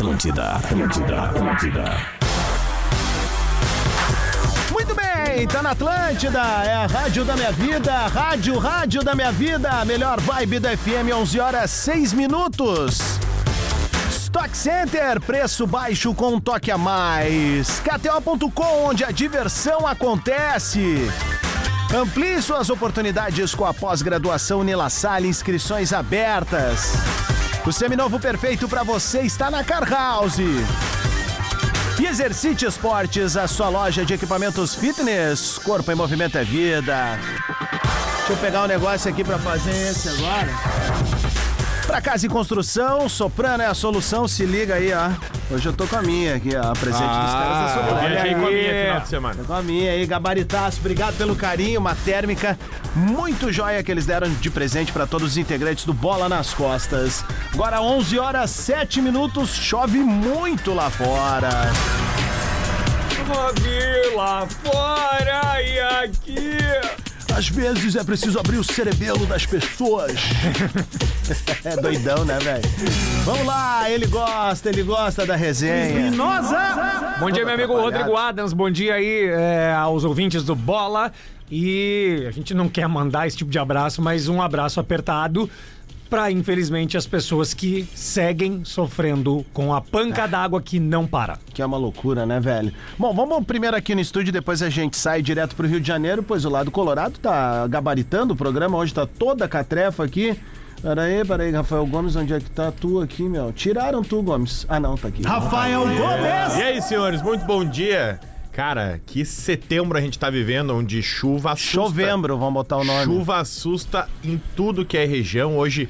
Atlântida, Atlântida, Atlântida. Muito bem, tá na Atlântida, é a rádio da minha vida, rádio, rádio da minha vida, melhor vibe da FM, 11 horas 6 minutos. Stock Center, preço baixo com um toque a mais. KTO.com, onde a diversão acontece. Amplie suas oportunidades com a pós-graduação Nila Salle, inscrições abertas. O seminovo perfeito para você está na Car House. E Exercite Esportes, a sua loja de equipamentos fitness. Corpo em movimento é vida. Deixa eu pegar um negócio aqui para fazer esse agora. Pra casa e construção, Soprano é a solução, se liga aí, ó. Hoje eu tô com a minha aqui, ó, presente dos caras da Soprano. Olha aí com a minha final de semana. Tô com a minha aí, gabaritaço. Obrigado pelo carinho, uma térmica muito joia que eles deram de presente pra todos os integrantes do Bola nas Costas. Agora 11 horas 7 minutos, chove muito lá fora. Chove lá fora e aqui. Às vezes é preciso abrir o cerebelo das pessoas. é doidão, né, velho? Vamos lá, ele gosta, ele gosta da resenha. Nossa! Bom dia, meu amigo Rodrigo Adams. Bom dia aí é, aos ouvintes do Bola. E a gente não quer mandar esse tipo de abraço, mas um abraço apertado para, infelizmente, as pessoas que seguem sofrendo com a panca d'água que não para. Que é uma loucura, né, velho? Bom, vamos primeiro aqui no estúdio, depois a gente sai direto pro Rio de Janeiro, pois o lado Colorado tá gabaritando o programa, hoje tá toda a catrefa aqui. Peraí, peraí, Rafael Gomes, onde é que tá tu aqui, meu? Tiraram tu, Gomes. Ah, não, tá aqui. Rafael Gomes! E aí, senhores, muito bom dia. Cara, que setembro a gente tá vivendo, onde chuva assusta. Chovembro, vamos botar o nome. Chuva assusta em tudo que é região. Hoje,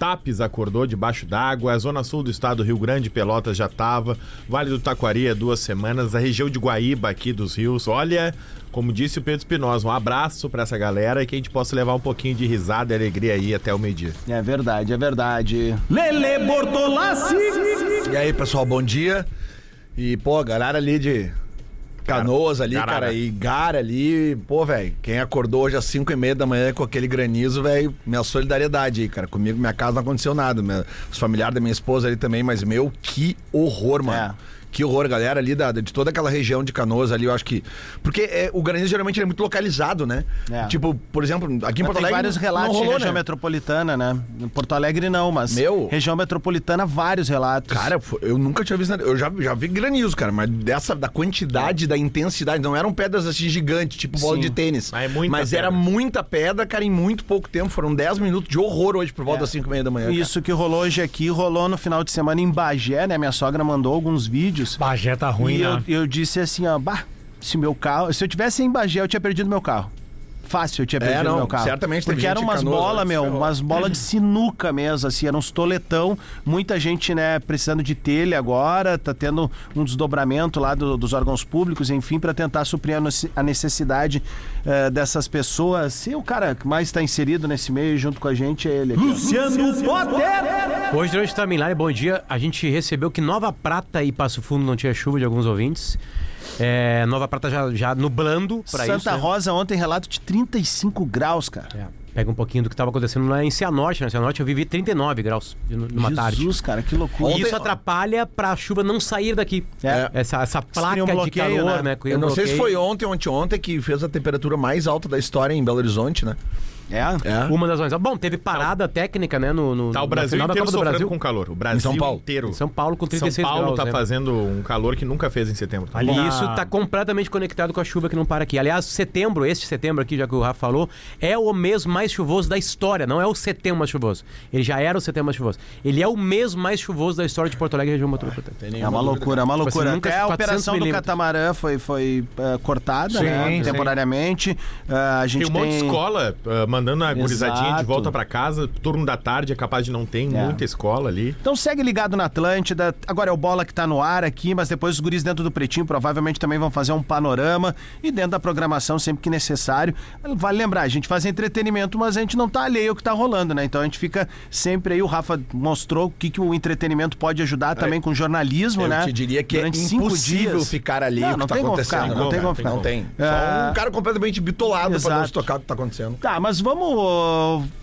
Tapes acordou debaixo d'água, a zona sul do estado, Rio Grande, Pelotas já tava, Vale do Taquari há duas semanas, a região de Guaíba aqui dos rios. Olha, como disse o Pedro Espinosa, um abraço pra essa galera e que a gente possa levar um pouquinho de risada e alegria aí até o meio-dia. É verdade, é verdade. Lele Bortolassi! E aí, pessoal, bom dia. E, pô, a galera ali de Canoas ali, Garara. cara, e Gara ali, pô, velho, quem acordou hoje às 5 e meia da manhã com aquele granizo, velho, minha solidariedade aí, cara. Comigo, minha casa não aconteceu nada. Minha, os familiares da minha esposa ali também, mas, meu, que horror, mano. É. Que horror, galera ali da, de toda aquela região de Canoas ali, eu acho que. Porque é, o granizo geralmente ele é muito localizado, né? É. Tipo, por exemplo, aqui em Mas Porto tem Alegre. vários não relatos rolou, de região né? metropolitana, né? Em Porto Alegre não, mas Meu. região metropolitana, vários relatos. Cara, eu nunca tinha visto. Eu já, já vi granizo, cara, mas dessa, da quantidade, da intensidade, não eram pedras assim gigantes, tipo bola Sim. de tênis. Mas é muita mas era muita pedra, cara, em muito pouco tempo. Foram 10 minutos de horror hoje por volta É. das 5 e meia da manhã. cara. Isso que rolou hoje aqui, rolou no final de semana em Bagé, né? Minha sogra mandou alguns vídeos. Bagé tá ruim, e eu, né? eu disse assim, ó, bah, se meu carro. Se eu tivesse em Bagé, eu tinha perdido meu carro. Fácil, eu tinha perdido não, meu carro. certamente Porque eram umas bolas, meu, umas bolas de sinuca mesmo, assim, eram uns toletão. Muita gente, né, precisando de telha agora, tá tendo um desdobramento lá do- dos órgãos públicos, enfim, para tentar suprir a, necessidade eh, dessas pessoas. E o cara que mais está inserido nesse meio junto com a gente é ele aqui. Luciano Potter! Hoje, durante o timeline, bom dia. A gente recebeu que Nova Prata e Passo Fundo não tinha chuva de alguns ouvintes. É, Nova Prata já, já nublando pra Santa isso. né? Rosa ontem relato de 35 graus, cara. É, pega um pouquinho do que estava acontecendo lá em Cianorte. Né? Cianorte eu vivi 39 graus de- numa tarde. Jesus, cara, que loucura. E isso atrapalha pra chuva não sair daqui. É. Essa, essa placa um de bloqueio, calor, né? né? Eu um não sei se bloqueio. foi ontem ou anteontem que fez a temperatura mais alta da história em Belo Horizonte, né? É? É. Uma das razões. Bom, teve parada técnica, né? No, no, Tá o Brasil final da inteiro Copa do Brasil. com calor. O Brasil Em São Paulo. inteiro. Em São Paulo com 36 São Paulo graus. tá né? fazendo um calor que nunca fez em setembro. Tá? Ali E na- isso tá completamente conectado com a chuva que não para aqui. Aliás, setembro, este setembro aqui, já que o Rafa falou, é o mês mais chuvoso da história. Não é o setembro mais chuvoso. Ele já era o setembro mais chuvoso. Ele é o mês mais chuvoso da história de Porto Alegre e região metropolitana. É uma loucura, é uma Tipo assim, loucura. nunca Até a 400 operação do milímetros. catamarã foi, foi eh, cortada, Sim, né? sim. Temporariamente. Ah, a gente Tem um monte de escola ah, mandando a gurizadinha de Exato. volta pra casa, turno da tarde, é capaz de não ter É. muita escola ali. Então segue ligado na Atlântida. Agora é o Bola que tá no ar aqui, mas depois os guris dentro do Pretinho provavelmente também vão fazer um panorama e dentro da programação sempre que necessário. Vale lembrar, a gente faz entretenimento, mas a gente não tá alheio ao que tá rolando, né? Então a gente fica sempre aí, o Rafa mostrou o que, que o entretenimento pode ajudar também com jornalismo, Eu né? te diria que Durante é cinco impossível dias. ficar ali Não, o que não tá tem como acontecendo. ficar, não tem como ficar. Não tem. É. Só um cara completamente bitolado pra não Exato. se tocar o que tá acontecendo. Tá, mas vamos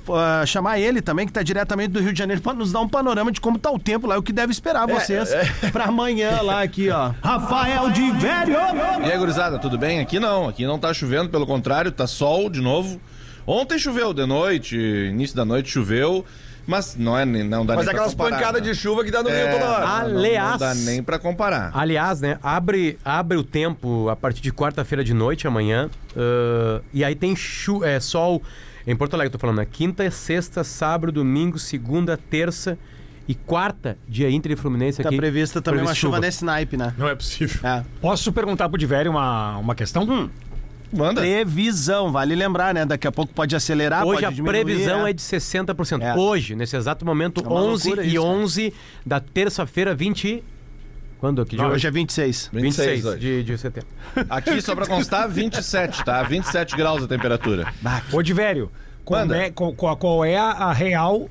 ah, chamar ele também, que tá diretamente do Rio de Janeiro, pra nos dar um panorama de como tá o tempo lá e o que deve esperar vocês pra amanhã lá aqui, ó. Rafael de Velho! E aí, gurizada, tudo bem? Aqui não, aqui não tá chovendo, pelo contrário, tá sol de novo. Ontem choveu de noite, início da noite choveu, mas não é nem- não dá Mas nem pra aquelas comparar, pancadas né? de chuva que dá no É, meio toda hora. não- Aliás- não dá nem pra comparar. Aliás, né, abre, abre o tempo a partir de quarta-feira de noite, amanhã, ãh, e aí tem chu é, sol em Porto Alegre, tô falando, né? Quinta, sexta, sábado, domingo, segunda, terça e quarta, dia Inter e Fluminense Tá aqui. prevista também uma chuva desse naipe, né? Não é possível. É. Posso perguntar pro Diverio uma, uma questão? Manda. Previsão, vale lembrar, né? Daqui a pouco pode acelerar, Hoje pode a diminuir, previsão é. é de 60%. É. Hoje, nesse exato momento, É uma 11 loucura e isso, cara. 11 da terça-feira, 20... Quando? Que dia Não, hoje? é 26. 26 hoje. de, de setembro. Aqui, só pra constar, 27, tá? 27 graus a temperatura. Ô, Diverio, como Manda. é, qual, qual- qual é a, real,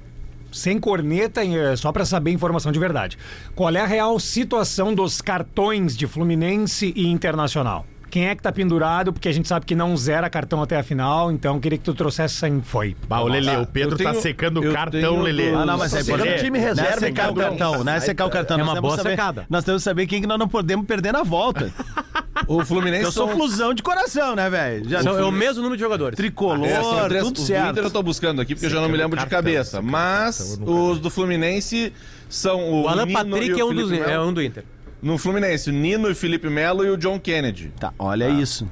sem corneta, eh, só pra saber informação de verdade, qual é a real situação dos cartões de Fluminense e Internacional? Quem é que tá pendurado? Porque a gente sabe que não zera cartão até a final, então queria que tu trouxesse essa info aí. Bah, o Lelê, Tá, o Pedro eu tenho- tá secando o cartão, do- Ah, não, mas é secando importante. time reserva, Não é secar o então. cartão, não é secar o cartão. É Nós uma boa secada. Nós temos que saber quem que nós não podemos perder na volta. O Fluminense Eu sou são- flusão de coração, né, velho? Já São- é o mesmo número de jogadores. tricolor, É, são três- tudo os do certo. Inter eu tô buscando aqui porque eu já não me lembro de cartão, cabeça. secando Mas cartão, os do Fluminense são o, O Alan Nino e Patrick o é um, dos, é um do Inter. No Fluminense, o Nino e o Felipe Melo e o John Kennedy. Tá, olha isso.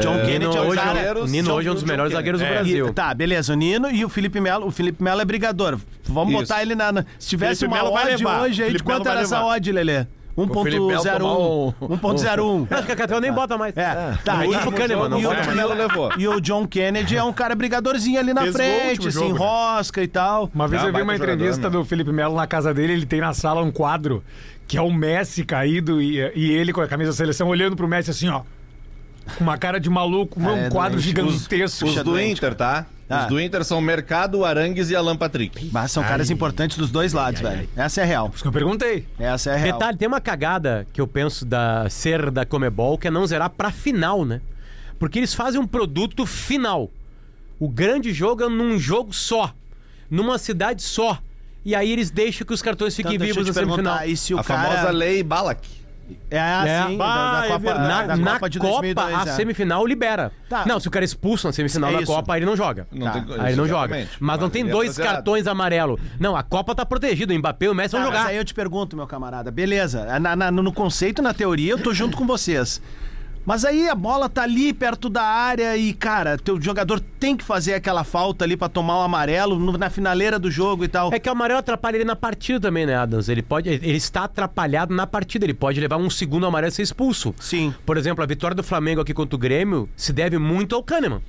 John É, Kennedy é um hoje, cara... zagueiros o Nino são hoje é um dos do John melhores Kennedy. zagueiros do É. Brasil. E- tá, beleza. O Nino e o Felipe Melo. O Felipe Melo é brigador. Vamos Isso. botar ele na. na- se tivesse Felipe uma Melo vai odd levar. hoje aí, de Felipe quanto Melo era vai essa levar. odd, Lelê? Felipe Melo tomar 1.01. um- 1.01. Acho que a Catel nem bota mais. É, tá. No E, último Kahneman, não e o, Melo levou. e o John Kennedy é um cara brigadorzinho ali na Fez gol frente, último se jogo, né? enrosca e tal. Uma vez Ah, eu vi baita uma jogador, entrevista meu. do Felipe Melo na casa dele, ele tem na sala um quadro que é o Messi caído e, e ele com a camisa da seleção olhando pro Messi assim, ó. Com uma cara de maluco, um é quadro doente. gigantesco. Os do doente. Inter, tá? Ah. Os do Inter são Mercado, Arangues e Alan Patrick. Mas são caras importantes dos dois lados, velho. Essa é real. Isso que eu perguntei. Essa é real. Detalhe, tem uma cagada que eu penso da ser da Comebol, que é não zerar pra final, né? Porque eles fazem um produto final. O grande jogo é num jogo só, numa cidade só. E aí eles deixam que os cartões Então, fiquem eu vivos na semifinal. e se o a cara... famosa lei Balak. É assim, da, Bah, da é Copa, verdade. Na, da na Copa de Copa, 2002, a é. semifinal libera. Tá. Não, se o cara é expulso na semifinal É da. Copa, aí ele não joga. Não Tá. tem, Aí ele não joga. exatamente. Mas não tem é dois cartões amarelos. Não, a Copa tá protegida. O Mbappé e o Messi Tá, vão mas jogar. aí eu te pergunto, meu camarada. Beleza, na- na- no conceito, na teoria, eu tô junto com vocês. Mas aí a bola tá ali perto da área e, cara, teu jogador tem que fazer aquela falta ali pra tomar o amarelo no- na finaleira do jogo e tal. É que o amarelo atrapalha ele na partida também, né, Adams? Ele pode. Ele está atrapalhado na partida. Ele pode levar um segundo amarelo e ser expulso. Sim. Por exemplo, a vitória do Flamengo aqui contra o Grêmio se deve muito ao Kahneman.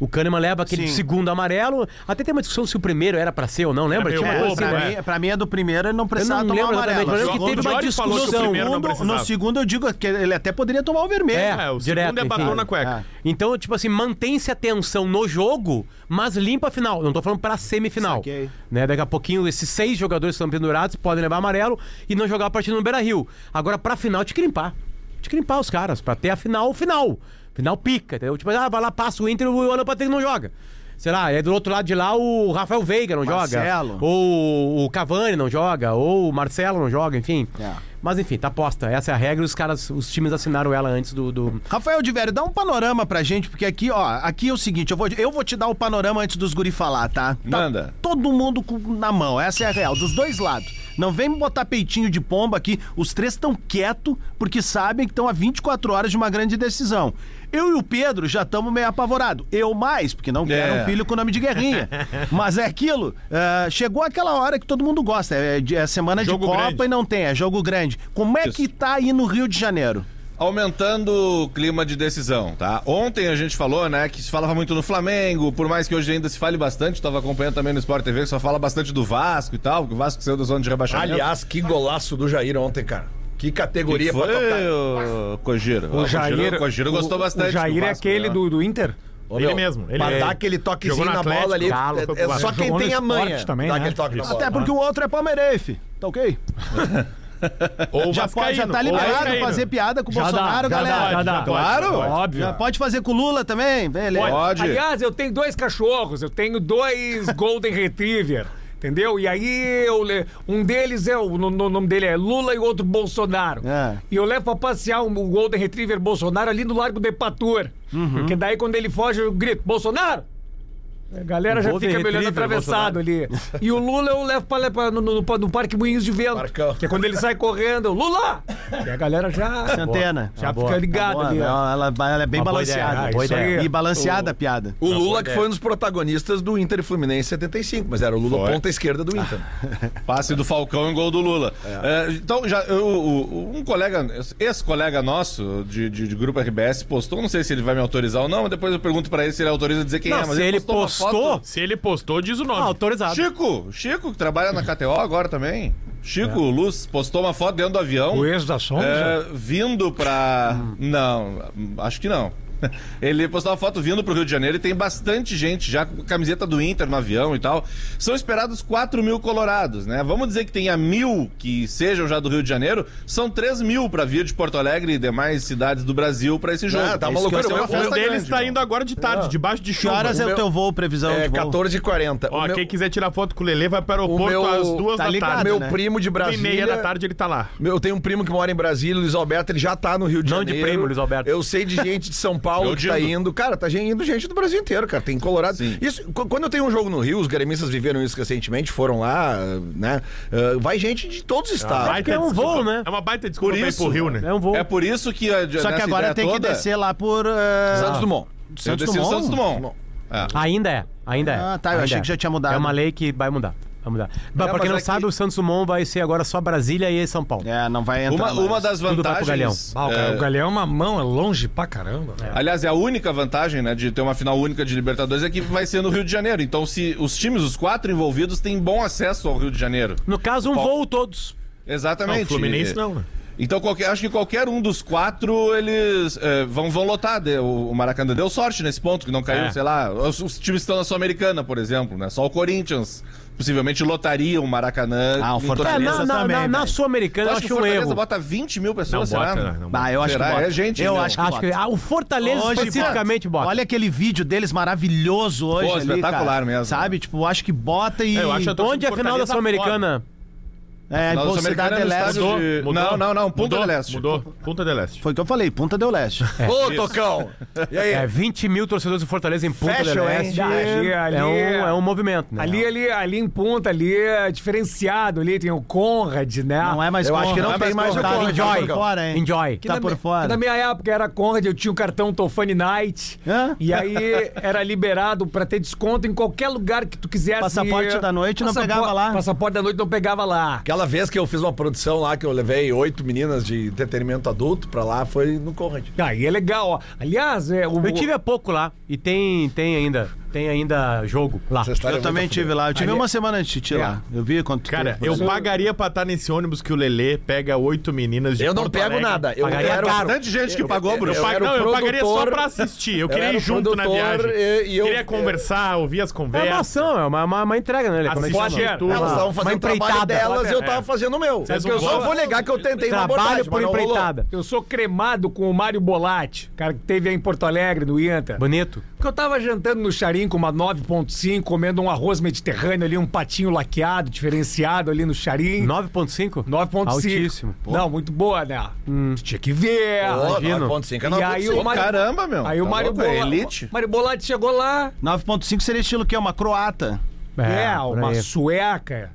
O Kahneman leva aquele Sim. segundo amarelo. Até tem uma discussão se o primeiro era pra ser ou não, lembra? meio Tinha uma É, coisa bobo, assim, pra, né? mim, pra mim é do primeiro, ele não precisava não tomar o amarelo. mas que teve uma o discussão. no segundo eu digo que ele até poderia tomar o vermelho. É. É, o Direto, segundo é batom enfim. na cueca. Então, tipo assim, mantém-se a tensão no jogo, mas limpa a final. Não tô falando pra semifinal. Saquei. Né? Daqui a pouquinho, esses seis jogadores que estão pendurados podem levar amarelo e não jogar a partida no Beira Rio. Agora, pra final, te que limpar. Te que limpar os caras, pra ter a final, final. Final pica, entendeu? Tipo, ah, vai lá, passa o Inter e o Alan Patrick não joga. Sei lá, é do outro lado de lá o Rafael Veiga não Marcelo. joga. Ou o Cavani não joga. Ou o Marcelo não joga, enfim. É. Mas enfim, tá posta. Essa é a regra e os caras, os times assinaram ela antes do. do... Rafael de Velho, dá um panorama pra gente, porque aqui, ó, aqui é o seguinte, eu vou, eu vou te dar o panorama antes dos guri falar, tá? Tá Manda. todo mundo com- na mão, essa é a real, dos dois lados. Não vem botar peitinho de pomba aqui, os três estão quietos porque sabem que estão a 24 horas de uma grande decisão. Eu e o Pedro já estamos meio apavorados. Eu mais, porque não quero É. um filho com nome de guerrinha. Mas é aquilo, é, chegou aquela hora que todo mundo gosta, é, é semana Jogo de Copa grande. e não tem, é jogo grande. Como é que tá aí no Rio de Janeiro? Aumentando o clima de decisão, tá? Ontem a gente falou, né, que se falava muito no Flamengo, por mais que hoje ainda se fale bastante, tava acompanhando também no Sport TV, que só fala bastante do Vasco e tal, que o Vasco saiu da zona de rebaixamento. Aliás, que golaço do Jair ontem, cara. Que categoria que pra foi, tocar. o Cogiro? O Jair, O Cogiro gostou o- bastante. O Jair do é Vasco, aquele né? do, do Inter? Ô, Ele meu, mesmo, ele pra é- dar aquele toquezinho na Atlético, bola ali. Galo, é- é, só quem tem a manha. também, dá né? aquele toque na Isso. bola. Até porque o outro é palmeirense, tá ok? Ou Já, pode, já tá liberado fazer piada com o dá, Bolsonaro, já galera. dá, já dá. Claro. Óbvio. Já pode fazer com o Lula também? Beleza. Pode. Aliás, eu tenho dois cachorros, eu tenho dois Golden Retriever. Entendeu? E aí eu le- um deles é o, no- no- o nome dele é Lula e o outro Bolsonaro. É. E eu levo pra passear um- o Golden Retriever Bolsonaro ali no Largo do Epatur. Uhum. Porque daí quando ele foge eu grito: "Bolsonaro!" A galera já fica me olhando atravessado ali. E o Lula eu levo pra, pra- no, no- no Parque Moinhos de Vento. Parcão. Que é quando ele sai correndo, Lula! E a galera já, Centena. já boa. fica ligada Boa, ali. ó. ela, ela- é bem Uma boa balanceada. ideia, boa ideia. aí. E balanceada a piada. O Lula que foi um dos protagonistas do Inter e Fluminense em 75, mas era o Lula Foi. ponta esquerda do Inter. Passe do Falcão em gol do Lula. É, então, já, eu- o- um colega, ex-colega nosso de, de- de grupo RBS postou, não sei se ele vai me autorizar ou não, mas depois eu pergunto pra ele se ele autoriza dizer quem Não, é. Mas se ele uma postou, foto- Se ele postou, diz o ah, nome. autorizado. Chico, Chico, que trabalha na KTO agora também. Chico Luz postou uma foto dentro do avião. O ex da Sonza? É, vindo pra. Não, acho que não. Ele postou uma foto vindo pro Rio de Janeiro e tem bastante gente já com camiseta do Inter no avião e tal. São esperados 4 mil colorados, né? Vamos dizer que tenha mil que sejam já do Rio de Janeiro, são 3 mil pra vir de Porto Alegre e demais cidades do Brasil pra esse jogo. Ah, tá uma Isso que loucura. uma O festa Um deles grande, tá indo agora de tarde, debaixo de Que chuva. horas é o meu- teu voo, previsão É de voo? 14h40. Ó, O meu- quem quiser tirar foto com o Lelê vai para o o aeroporto meu- às duas tá da ligado, tarde. meu né? primo de Uma e Brasília. meia da tarde ele tá lá. Meu, eu tenho um primo que mora em Brasília, Luiz Alberto, ele já tá no Rio de Não de Janeiro. primo, Luiz Alberto. Eu sei de gente de São Paulo Eu que tá indo. Cara, tá indo gente do Brasil inteiro, cara. Tem Colorado. Sim. Isso, qu- quando eu tenho um jogo no Rio, os gremistas viveram isso recentemente, foram lá, né? Ah, vai gente de todos os estados. Baita é um voo, né? É uma baita desculpa Por isso, pro Rio, né? É um voo. É por isso que. A, Só que agora tem que toda, descer lá por... eh, Santos Dumont. eu Santos Dumont? Santos Dumont. É. Ainda é, ainda é. Ah, tá, eu ainda achei é. que já tinha mudado. É uma lei que vai mudar. Vai mudar. Bah, pra mas quem não é sabe, que- o Santos Dumont vai ser agora só Brasília e São Paulo. É, não vai entrar Uma, mais. uma das Tudo vai pro vantagens. Ah, o, cara, é, o Galeão é uma mão, é longe pra caramba. Aliás, é a única vantagem, né, de ter uma final única de Libertadores é que vai ser no Rio de Janeiro. Então, se os times, os quatro envolvidos, têm bom acesso ao Rio de Janeiro. No caso, um Qual- voo todos. Exatamente. Não, o Fluminense não, né? Então, qualquer, acho que qualquer um dos quatro, eles é, vão, vão lotar. De- o, o Maracanã deu sorte nesse ponto, que não caiu, É. sei lá. Os, os times estão na Sul-Americana, por exemplo, né? Só o Corinthians possivelmente lotaria o Maracanã. Ah, o Fortaleza É, na, na, também, na- na. Sul-Americana eu acho o um Fortaleza erro. bota 20 mil Não pessoas, será? bota, né? Não Bah, eu acho Será? que bota. É gente, Eu meu. acho que Acho bota. que ah, o Fortaleza Hoje, especificamente bota. Olha aquele vídeo deles maravilhoso hoje. Pô, ali, espetacular cara. mesmo. Sabe? Tipo, acho que bota e. É, eu acho torcida Onde é a final da Sul-Americana? É, Final Sul-Americana Cidade é no Leste. Mudou, de- mudou. Não, não, não, Punta Mudou, del Este. Mudou, Punta del Este. Foi o que eu falei, Punta del Leste. Ô, Tocão! E aí? É 20 mil torcedores do Fortaleza em Punta Fashion, del hein? Este. Ali, ali, é, um, é um movimento, né? Ali, ali, ali em ponta, ali é diferenciado. Ali tem o Conrad, né? Não é mais Eu acho que não Conrad. tem mais o Tá Conrad, Enjoy. Tocão. fora, hein? Enjoy. Tá na por fora. Na minha época era Conrad, eu tinha o cartão Tofani Night. Hã? E aí era liberado pra ter desconto em qualquer lugar que tu quisesse. Passaporte da noite não pegava lá. Passaporte da noite não pegava lá. Aquela vez que eu fiz uma produção lá, que eu levei oito meninas de entretenimento adulto pra lá, foi no Conrad. Aí é legal, ó. Aliás, é, o, Eu tive há pouco lá e tem, tem ainda. Tem ainda jogo lá. História Eu é também tive lá. Eu tive Ali- uma semana antes de te lá. Eu vi quanto Cara, tempo. eu pagaria pra estar nesse ônibus que o Lelê pega oito meninas de Eu não Porto pego Alegre. nada. Eu Pagaria quero. caro. Bastante gente que pagou, Bruno. Eu, pag- não, eu pagaria só pra assistir. Eu eu queria ir junto na viagem. e- e eu- queria conversar, ouvir as É uma conversas. ação, é uma, uma, uma entrega, né? Lê? Como é Assistir tudo. Elas estavam fazendo o trabalho delas e eu É. tava fazendo o meu. Eu só vou negar que eu tentei uma Trabalho por empreitada. Eu sou cremado com o Mário Bolatti, cara que teve aí em Porto Alegre, no Inter. Bonito. Porque eu tava jantando no Charim com uma 9.5, comendo um arroz mediterrâneo ali, um patinho laqueado, diferenciado ali no Charim. 9.5? 9.5. Altíssimo. Não, muito boa, né? Tu tinha que ver. Pô, Imagino. 9.5 é E aí 9.5. o Mário- Caramba, meu. Aí o Tá Mário louco, é Bola- elite. Mário Bolatti chegou lá, 9.5 seria estilo o quê? Uma croata. é, por uma aí. sueca,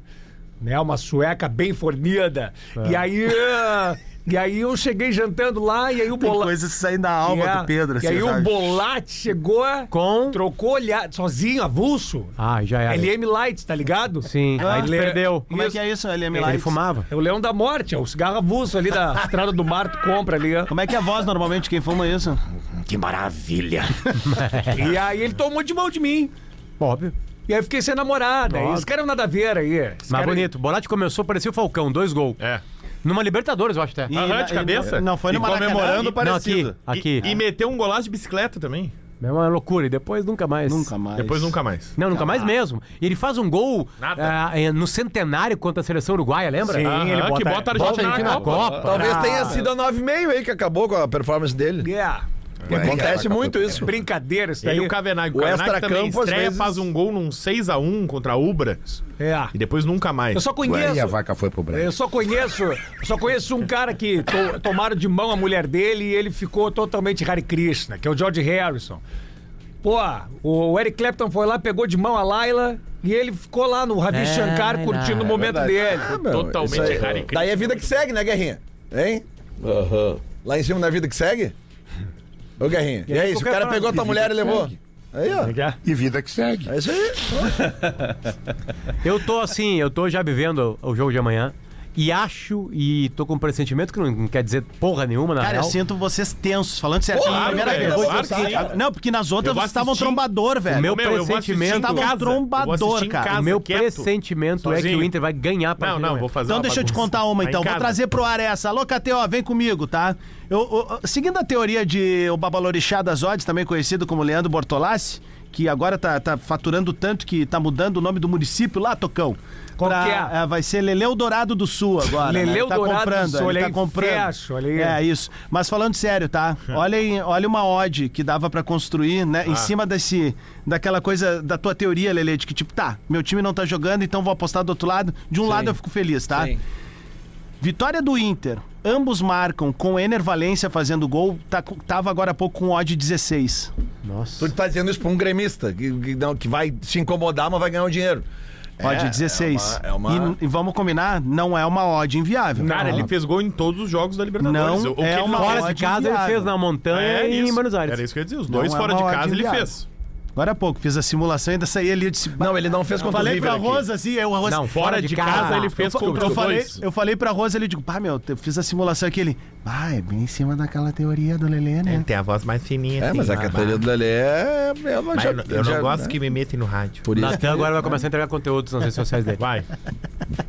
né? Uma sueca bem fornida. É. E aí... E aí eu cheguei jantando lá e aí o Bolatti... coisas saindo da alma É. do Pedro. E aí assim, o? Bolatti chegou, Com. trocou olhar, sozinho, avulso. Ah, já era. LM Light, tá ligado? Sim, Ah, aí ele- perdeu. Como é que é isso, LM Ele Lights? fumava. É o Leão da Morte, é o cigarro avulso ali da Estrada do Mar, tu compra ali. ó. Como é que é a voz normalmente quem fuma isso? Que maravilha. e aí ele tomou de mão de mim. Óbvio. E aí eu fiquei sem namorada. Os caras não nada a ver aí. Esse Mas cara- bonito. Bolatti começou, parecia o Falcão, dois gols. É. Numa Libertadores, eu acho até. E Aham, de cabeça? e- Não, foi E no Maracanã. comemorando Não, aqui. parecido. Aqui. E, e meteu um golaço de bicicleta também. É uma loucura. E depois nunca mais. Nunca mais. Depois nunca mais. Não, nunca mais mesmo. E ele faz um gol Nada. ah, eh, no centenário contra a seleção uruguaia, lembra? Sim, ele Aham, bota, que bota a Argentina Bota na Copa. Talvez Ah. tenha sido a 9,5 aí que acabou com a performance dele. Yeah. Acontece muito isso. Brincadeira isso E aí daí. o Cavenaghi, o O Cavenaghi também às estreia, vezes- faz um gol num 6x1 contra a Ubra É. e depois nunca mais. Eu só conheço. E a vaca foi pro branco. Eu só conheço, eu só conheço um cara que to- tomaram de mão a mulher dele e ele ficou totalmente Hare Krishna, que é o George Harrison. Pô, o Eric Clapton foi lá, pegou de mão a Laila e ele ficou lá no Ravi É, Shankar curtindo o momento dele. Meu, Totalmente Hare Krishna. Daí é vida que segue, né, Guerrinha? Hein? Lá em cima na vida que segue? Ô, Guerrinha. E é isso, o cara frase, pegou a tua mulher e levou. Aí, ó. E vida que segue. É isso aí. Eu tô assim, eu tô já vivendo o jogo de amanhã. E acho, e tô com um pressentimento que não, não quer dizer porra nenhuma, na Cara, eu real. sinto vocês tensos, falando sério. Porra, pela primeira velho, vez. claro que sim. Não, porque nas outras Eu vou vocês estavam assistir. trombador, velho. meu Meu, eu vou assistir pressentimento- em. Eu vou trombador, assistir em cara. casa, O meu quieto. pressentimento é que sozinho. o Inter vai ganhar a Não, partida não, amanhã. vou fazer Então uma deixa eu te bagunça. contar uma, Tá em então. Vou casa. trazer pro ar essa. Alô, KTO, vem comigo, tá? Eu, eu- seguindo a teoria de o Babalorixá das Odds, também conhecido como Leandro Bortolassi, que agora tá, tá faturando tanto que tá mudando o nome do município lá, Tocão. Qual Pra- que é? é, Vai ser Leleu Dourado do Sul agora. né? Leleu Ele tá Dourado do comprando, Sul, ele olha tá comprando. fecho, olha aí. É, isso. Mas falando sério, tá? Olha, aí- olha uma odd que dava pra construir, né? Ah. Em cima desse, daquela coisa, da tua teoria, Lele, de que tipo, tá, meu time não tá jogando, então vou apostar do outro lado. De um lado eu fico feliz, tá? Sim. Vitória do Inter. Ambos marcam com o Ener Valência fazendo gol. Tá, tava agora há pouco com odd 16. Nossa. Tu tá dizendo isso pra um gremista que, que, não- que vai se incomodar, mas vai ganhar o dinheiro. Odd É, 16. é uma- é uma- E, e vamos combinar, não é uma odd inviável. Cara, Não. ele fez gol em todos os jogos da Libertadores. Não O que é ele uma Fora de casa ele inviável. fez na montanha É e isso. em Buenos Aires. Era isso que eu ia dizer. Os dois é fora de casa ele fez. Agora há pouco, fiz a simulação e ainda saí ali. Eu disse, Não, ele não fez contra o falei River pra aqui. Rosa assim, eu, Rosa, Não, Fora de casa ele fez eu, contra eu os falei, dois. eu falei pra Rosa, ele digo, pá, meu, eu fiz a simulação aqui, ele, ah, é bem em cima daquela teoria do Lelê, né? Tem a voz mais fininha. É, assim, mas a né? teoria do Lelê é. Eu não, Mas já- eu não- eu já- não gosto né? que me metem no rádio. Por isso. Natan agora vai começar a entregar conteúdos nas redes sociais dele. Vai.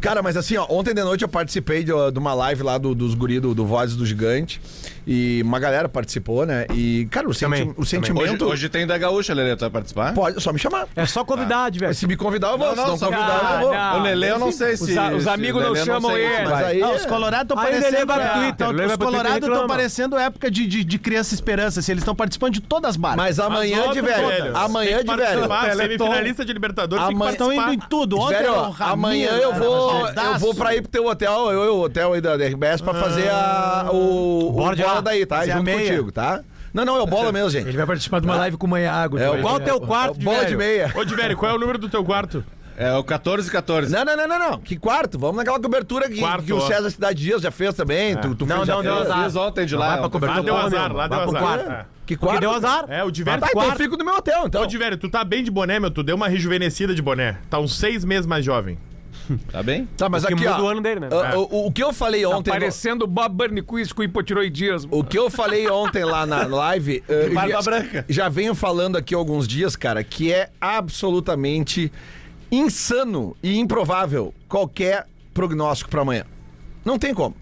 Cara, mas assim, ó, ontem de noite eu participei de, de uma live lá do- dos guri do, do Vozes do Gigante. E uma galera participou, né? E, cara, o, senti Também, o sentimento. Hoje, hoje tem da Gaúcha, Lelê, tu vai participar? Pode, só me chamar. É só convidade, velho. Se me convidar, eu vou. Se não só- convidar, eu não vou. Ah, o Lelê, eu não sei Os se. os se amigos não Lelê chamam sei se ele. Mas vai. aí. Ah, os Colorados estão Aí ele parecendo. leva pro é, Twitter, leva os pro Colorados estão parecendo época de, de, de criança esperança. Assim, eles estão participando de todas as barras. Mas amanhã de velho. velho, Amanhã de velho. Semifinalista de Libertadores Amanhã- estão indo em tudo. Ontem Velho, ó, amanhã eu vou, eu vou pra ir pro teu hotel, eu e o hotel aí da RBS pra fazer a, o, o de bola lá. daí, tá? Junto meia. contigo, tá? Não, não, é o bola mesmo, gente. Ele vai participar de uma live com o Manhago. É o Qual o teu é quarto o de bola velho? de meia. Ô, Diverio, qual é o número do teu quarto? É o 14 14. Não, não, não, não, não. Que quarto? Vamos naquela cobertura que, Quarto, que o ó. César Cidade Dias já fez também. Tu, tu Não, fez, já não, deu fez. azar. Fiz ontem de Não lá. vai pra ontem. cobertura Lá deu porra azar, lá Vai deu pro azar. quarto. É. Que Porque quarto? deu azar. É, o Ah, Diverio. tá, então eu quarto. fico no meu hotel, então. Ô, Diverio, tu tá bem de boné, meu. Tu deu uma rejuvenescida de boné. Tá uns seis meses mais jovem. Tá bem? Tá, mas O que aqui, muda ó. o ano dele, né? o- o, o que eu falei Tá ontem... parecendo o Bob Burnquist com hipotiroidismo. O que eu falei ontem lá na live. eh, barba já, branca. já venho falando aqui há alguns dias, cara, que é absolutamente insano e improvável qualquer prognóstico pra amanhã. Não tem como.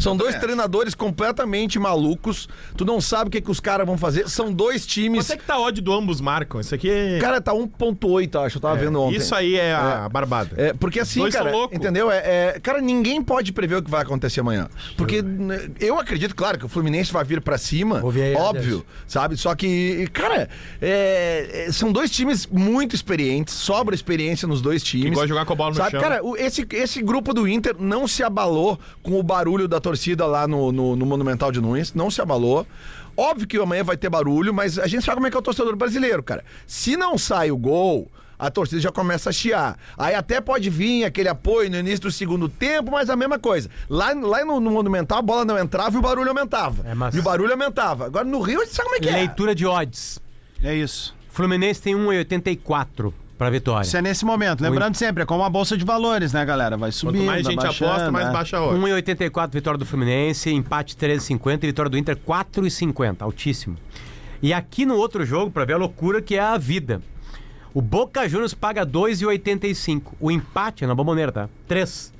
São dois acho. treinadores completamente malucos. Tu não sabe o que, que os caras vão fazer. São dois times. Quanto é que tá odd do ambos marcam? Isso aqui é... Cara, tá 1.8, acho. Eu tava vendo ontem. Isso aí é a barbada. É, porque assim, dois cara, entendeu? É, é- cara, ninguém pode prever o que vai acontecer amanhã. Porque né, eu acredito, claro, que o Fluminense vai vir pra cima, aí, óbvio, sabe? Só que, cara, é, é, são dois times muito experientes, sobra experiência nos dois times. Que gosta de jogar com a bola no sabe? chão. Cara, esse, esse grupo do Inter não se abalou com o barulho da torcida lá no, no, no Monumental de Nunes, não se abalou. Óbvio que amanhã vai ter barulho, mas a gente sabe como é que é o torcedor brasileiro, cara. Se não sai o gol, a torcida já começa a chiar. Aí até pode vir aquele apoio no início do segundo tempo, mas a mesma coisa. Lá, lá no, no Monumental a bola não entrava e o barulho aumentava. É, mas- E o barulho aumentava. Agora no Rio a gente sabe como é que é. Leitura de odds. É isso. Fluminense tem 1,84 pra vitória. Isso é nesse momento. Lembrando sempre, é como a bolsa de valores, né, galera? Vai subindo, Quanto mais gente abaixando, aposta, mais né? baixa a odd. 1,84 vitória do Fluminense, empate 13,50 e vitória do Inter 4,50, altíssimo. E aqui no outro jogo, pra ver a loucura que é a vida. O Boca Juniors paga 2,85. O empate é na bomboneira, tá? 3.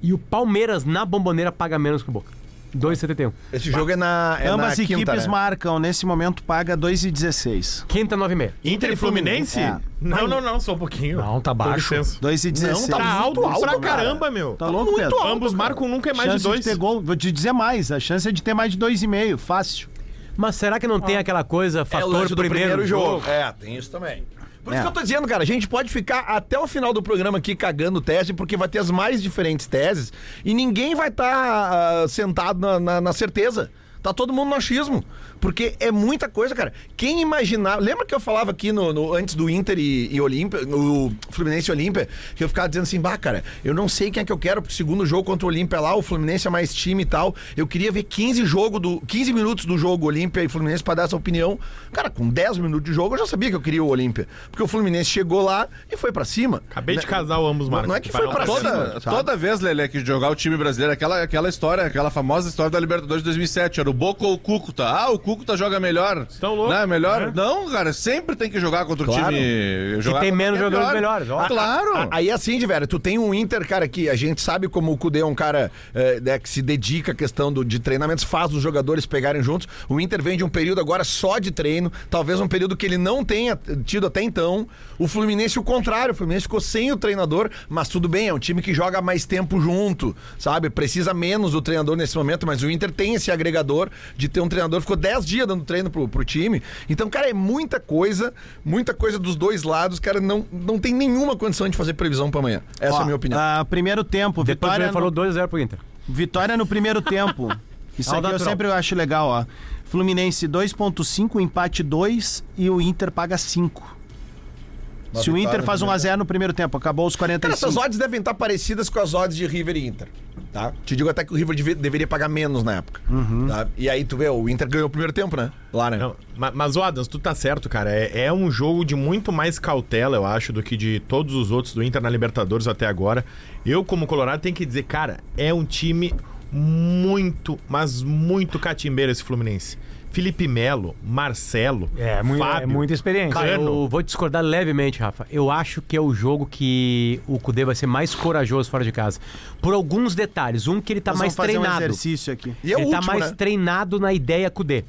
E o Palmeiras na bomboneira paga menos que o Boca. 2,71. Esse jogo é na, é Ambas na equipes quinta, né? marcam, nesse momento paga 2,16. Quinta, 9,5. Inter e Fluminense? É. Não, não, não, só um pouquinho. Não, tá baixo. licença. 2,16. Tá alto, alto, pra cara. caramba, meu. Tá louco, Pedro? Ambos marcam nunca é mais chance de dois. ter gol. Vou te dizer mais, a chance é de ter mais de 2,5, fácil. Mas será que não tem aquela coisa, É fator lance do primeiro, jogo? É, tem isso também. Por isso que eu tô dizendo, cara, a gente pode ficar até o final do programa aqui cagando tese, porque vai ter as mais diferentes teses e ninguém vai estar sentado na, na- na certeza. Tá todo mundo no achismo. Porque é muita coisa, cara. Quem imaginava. Lembra que eu falava aqui no, no- antes do Inter e, e Olímpia, no Fluminense e Olímpia, que eu ficava dizendo assim, bah, cara, eu não sei quem é que eu quero pro segundo jogo contra o Olímpia lá, o Fluminense é mais time e tal. Eu queria ver 15 jogo do 15 minutos do jogo Olímpia e Fluminense pra dar essa opinião. Cara, com 10 minutos de jogo eu já sabia que eu queria o Olímpia. Porque o Fluminense chegou lá e foi pra cima. Acabei de casar o ambos Não, marcam. não é que foi pra Para- cima. Toda, sabe? toda vez, Lele, que jogar o time brasileiro, aquela, aquela história, aquela famosa história da Libertadores de 2007, era o Boca ou o Cúcuta. Ah, o Cúcuta joga melhor. Estão loucos. Não, é melhor? Não, cara, sempre tem que jogar contra o Claro. time. jogar tem contra menos é jogadores melhor. melhores, ó. Claro. A- Aí assim, de velho, tu tem um Inter, cara, que a gente sabe como o Cudê é um cara é, né, que se dedica à questão do, de treinamentos, faz os jogadores pegarem juntos. O Inter vem de um período agora só de treino, talvez um período que ele não tenha tido até então. O Fluminense, o contrário, o Fluminense ficou sem o treinador, mas tudo bem, é um time que joga mais tempo junto, sabe? Precisa menos do treinador nesse momento, mas o Inter tem esse agregador de ter um treinador, ficou 10 dias dando treino pro, pro time. Então, cara, é muita coisa, muita coisa dos dois lados, cara, não, não tem nenhuma condição de fazer previsão pra amanhã. Essa é Ó, a minha opinião. ah, primeiro tempo, Depois vitória ele falou no, 2x0 pro Inter. vitória no primeiro tempo. Isso aqui eu sempre acho legal, ó. Fluminense 2.5, empate 2 e o Inter paga 5. Uma Se o Inter faz 1 a primeiro 0 no primeiro tempo, acabou os Cara, 45. essas odds devem estar parecidas com as odds de River e Inter. Tá? Te digo até que o River deve- deveria pagar menos na época. tá? E aí tu vê, o Inter ganhou o primeiro tempo, né? Lá, né? Não, ma- mas, o Adams, tu tá certo, cara. É, é um jogo de muito mais cautela, eu acho, do que de todos os outros do Inter na Libertadores até agora. Eu, como Colorado, tenho que dizer, cara, é um time muito, mas muito catimbeiro esse Fluminense. Felipe Melo, Marcelo, É, muito, é Fábio. muita experiência. Cara, eu vou discordar levemente, Rafa. Eu acho que é o jogo que o Cudê vai ser mais corajoso fora de casa. Por alguns detalhes. Um que ele tá Nós mais vamos fazer um treinado. exercício aqui. E é o ele tá último, mais né? treinado na ideia Cudê.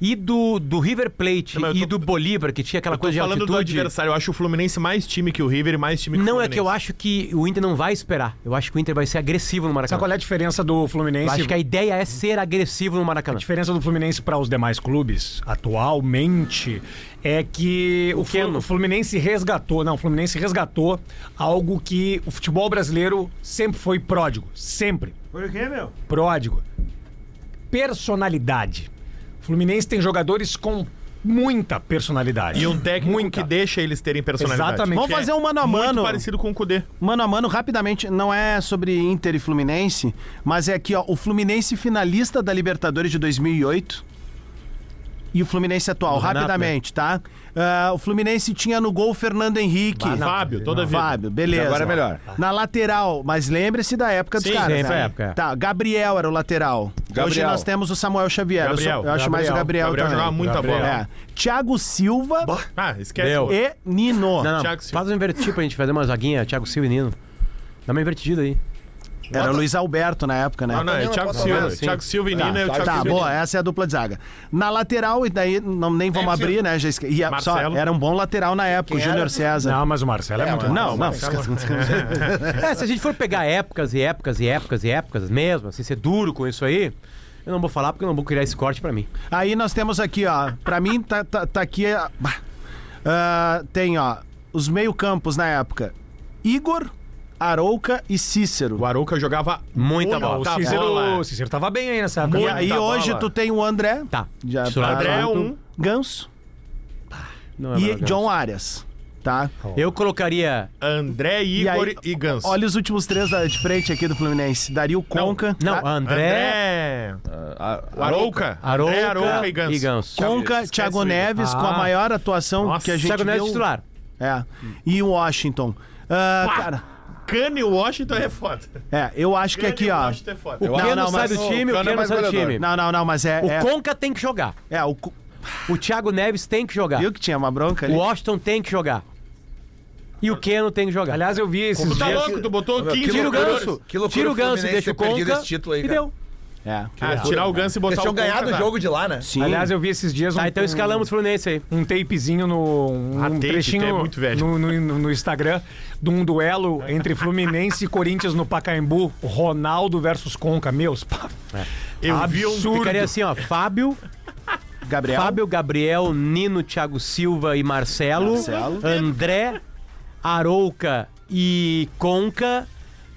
E do, do River Plate Não, eu e tô- do Bolívar, que tinha aquela Eu tô coisa de falando do altitude. adversário. Eu acho o Fluminense mais time que o River e mais time que o Não, é que eu acho que o Inter não vai esperar. Eu acho que o Inter vai ser agressivo no Sabe Maracanã. qual é a diferença do Eu Fluminense? acho que a ideia é ser agressivo no A Maracanã. diferença do Fluminense para os demais clubes, atualmente, é que o, o Fluminense resgatou, não, o Fluminense resgatou algo que o futebol brasileiro sempre foi pródigo, sempre. Por quê, meu? Pródigo. Personalidade. O Fluminense tem jogadores com muita personalidade. E um técnico Muita. que deixa eles terem personalidade. Exatamente. Vamos Que é fazer um mano a mano. Muito parecido com o Cudê. Mano a mano, rapidamente, não é sobre Inter e Fluminense, mas é aqui, ó, o Fluminense finalista da Libertadores de 2008 e o Fluminense atual, Renato, rapidamente, tá? Ah, o Fluminense tinha no gol Fernando Henrique. Fábio, toda vida. Fábio, beleza. Agora é melhor. Na lateral, mas lembre-se da época dos Sim, caras. sempre né? a época, é. Tá, Gabriel era o lateral. Hoje Gabriel. nós temos o Samuel Xavier. Eu, Gabriel. sou- eu acho mais o Gabriel, Gabriel também. jogava muita Gabriel. bola. É. Thiago Silva Ah, esquece. Deu. e Nino. Não, não. Thiago Silva. Faz um invertido pra gente fazer uma zaguinha, Thiago Silva e Nino. Dá uma invertida aí. Era o Luiz Alberto na época, né? Não, não, é Thiago Silva. Thiago Silva e Tá, Nina é o tá, Thiago tá, Silva. boa, essa é a dupla de zaga. Na lateral, e daí não, nem vamos abrir, né? Já esque... e a- só, Marcelo. era um bom lateral na época, o Júnior César. Não, mas o Marcelo é, muito Não, não. É, se a gente for pegar épocas e épocas e épocas e épocas mesmo, assim, ser duro com isso aí, eu não vou falar porque eu não vou criar esse corte pra mim. Aí nós temos aqui, ó. Pra mim, tá, tá, tá aqui. ah. Ah, tem, ó, os meio-campos na época: Igor, Arouca e Cícero. O Arouca jogava Muita bola. O bola. Cícero, o Cícero tava bem aí nessa época. E aí hoje bola. tu tem o André. Tá. Já Titular tá- André é um. Ganso Não é e. John Arias. Tá? Eu colocaria. André, E Igor aí, e, Ganso. Olha os últimos três da- de frente aqui do Fluminense: Dario Conca. Não, tá? André. André. Ah, O Arouca. Arouca, Arouca e Ganso. e Ganso. Conca, Esquece Thiago o Igor. Neves, com a Ah. maior atuação Nossa, que a gente Thiago Neves viu. titular. É. E o Washington. Ah, cara, Cano e Washington é foda. é, eu acho que Cano aqui, e ó. Washington é foda. O Keno não, sai do o time, o Cano é mais sai do time. Não, não, não, mas é. O é, Conca tem que jogar. é, o. O Thiago Neves tem que jogar. Viu que tinha uma bronca ali? O Washington tem que jogar. E o Keno tem que jogar. Aliás, eu vi esses Tu tá dias. louco? Tu botou Meu, 15 que Tira o ganso. Tira o ganso e deixa o Conca. esse título aí, e cara. deu. É. Ah, tirar o Ganso e botar Eles tinham o ganhado Conca, o tá. jogo de lá, né? Sim. Aliás, eu vi esses dias um, Tá, então escalamos o Fluminense aí. um tapezinho no um Ah, tape, trechinho é muito velho. no, no- no Instagram de um duelo entre Fluminense e Corinthians no Pacaembu, Ronaldo versus Conca, meus pá. Eu vi um Absurdo. Ficaria assim, ó, Fábio, Gabriel. Fábio, Gabriel, Nino, Thiago Silva e Marcelo, Marcelo. André, Arouca e Conca.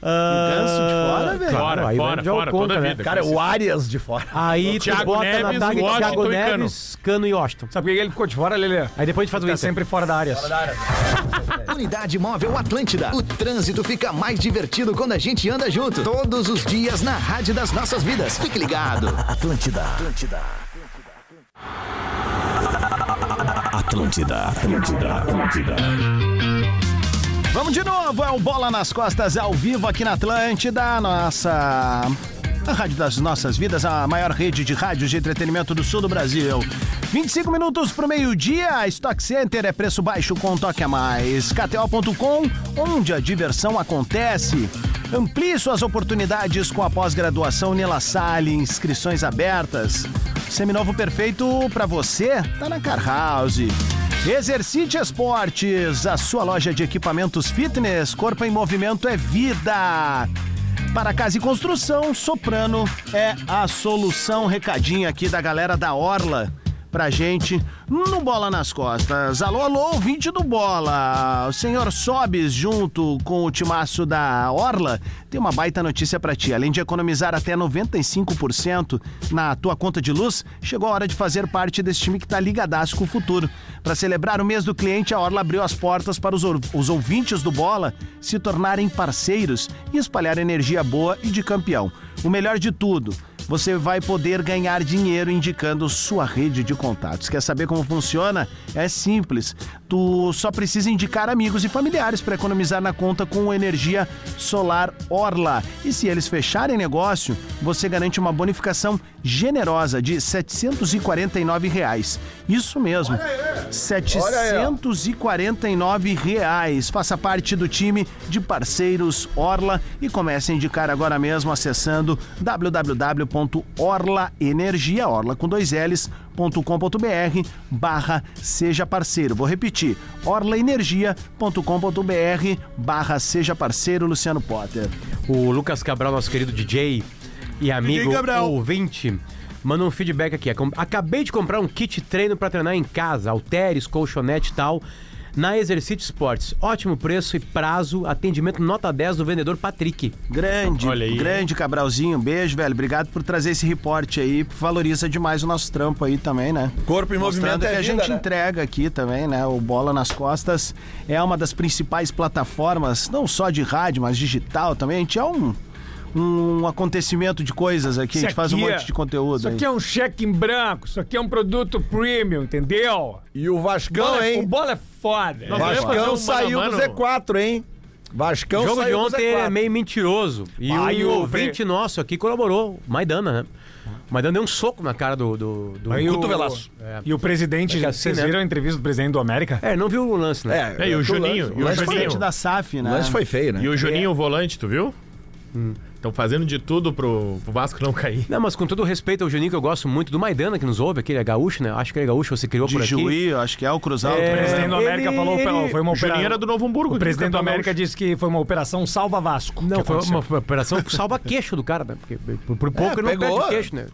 Ah, Ganso de fora, velho. Fora, aí fora, o fora, Conca, toda a né? vida. Cara, o Arias de fora. Aí tu Thiago bota Neves, ataque Washington Thiago e Cano. Neves, Cano e Washington. Sabe por que ele ficou de fora, Lelê? Aí depois a gente faz o Tá Inter. sempre fora da área. Unidade Móvel Atlântida. O trânsito fica mais divertido quando a gente anda junto. Todos os dias na Rádio das Nossas Vidas. Fique ligado. Atlântida. Atlântida. Atlântida, Atlântida, Atlântida. Vamos de novo, é o Bola nas Costas ao vivo aqui na Atlântida, nossa. A Rádio das Nossas Vidas, a maior rede de rádios de entretenimento do sul do Brasil. 25 minutos pro meio-dia, Stock Center é preço baixo com um toque a mais. KTO.com, onde a diversão acontece. Amplie suas oportunidades com a pós-graduação Nela Salle, inscrições abertas. Seminovo perfeito pra você tá na Car House. Exercite Esportes, a sua loja de equipamentos fitness, corpo em movimento é vida. Para casa e construção, Soprano é a solução. Recadinho aqui da galera da Orla pra gente no Bola nas Costas. Alô, alô, ouvinte do Bola. O senhor Sobes, junto com o timaço da Orla, tem uma baita notícia pra ti. Além de economizar até 95% na tua conta de luz, chegou a hora de fazer parte desse time que tá ligadaço com o futuro. Para celebrar o mês do cliente, a Orla abriu as portas para os, os ouvintes do Bola se tornarem parceiros e espalhar energia boa e de campeão. O melhor de tudo, você vai poder ganhar dinheiro indicando sua rede de contatos. Quer saber como funciona? É simples. Tu só precisa indicar amigos e familiares para economizar na conta com energia solar Orla. E se eles fecharem negócio, você garante uma bonificação generosa de 749 reais. Isso mesmo. 749 reais. Faça parte do time de parceiros Orla e comece a indicar agora mesmo acessando www.orlaenergia, orla com dois L's, .com.br barra seja parceiro. Vou repetir, orlaenergia.com.br barra seja parceiro Luciano Potter. O Lucas Cabral, nosso querido DJ e amigo Cabral. ouvinte, manda um feedback aqui. Acabei de comprar um kit treino pra treinar em casa, halteres, colchonete e tal, na Exercite Esportes. Ótimo preço e prazo, atendimento nota 10 do vendedor Patrick. Grande, Olha aí. grande Cabralzinho, beijo, velho. Obrigado por trazer esse reporte aí. Valoriza demais o nosso trampo aí também, né? Corpo em Mostrando movimento que é a vida, gente né? entrega aqui também, né? O Bola nas Costas é uma das principais plataformas, não só de rádio, mas digital também. A gente é um, um acontecimento de coisas aqui, a gente faz um é- monte de conteúdo Isso aí. aqui é um cheque em branco, isso aqui é um produto premium, entendeu? E o Vascão, Bola é- o hein? bola é foda. Nós Vascão um saiu mano do mano. Z4, hein? Vascão o jogo de ontem Z4. é meio mentiroso. E e o o ouvinte nosso aqui colaborou, Maidana, né? O Maidana deu um soco na cara do. do, do... Aí o- Cotovelaço. E o presidente, É que assim, vocês né? viram a entrevista do presidente do América? É, não viu o lance, né? É, e o Juninho, e o lance Juninho. Presidente da SAF, O né? lance foi feio, né? E o Juninho, o volante, tu viu? Estão fazendo de tudo pro, pro Vasco não cair. Não, mas com todo respeito ao Juninho, que eu gosto muito do Maidana, que nos ouve, aquele é gaúcho, né? Acho que ele é gaúcho, você criou De por aqui. Juí, acho que é o Cruzal. É, O presidente do América ele- falou, ele- foi uma O operação. era do Novo Hamburgo. O presidente do América Gaúcho. disse que foi uma operação salva Vasco. Não, foi aconteceu. uma operação que salva queixo do cara, né? Porque por, por pouco É, ele não pegou. perde queixo, né?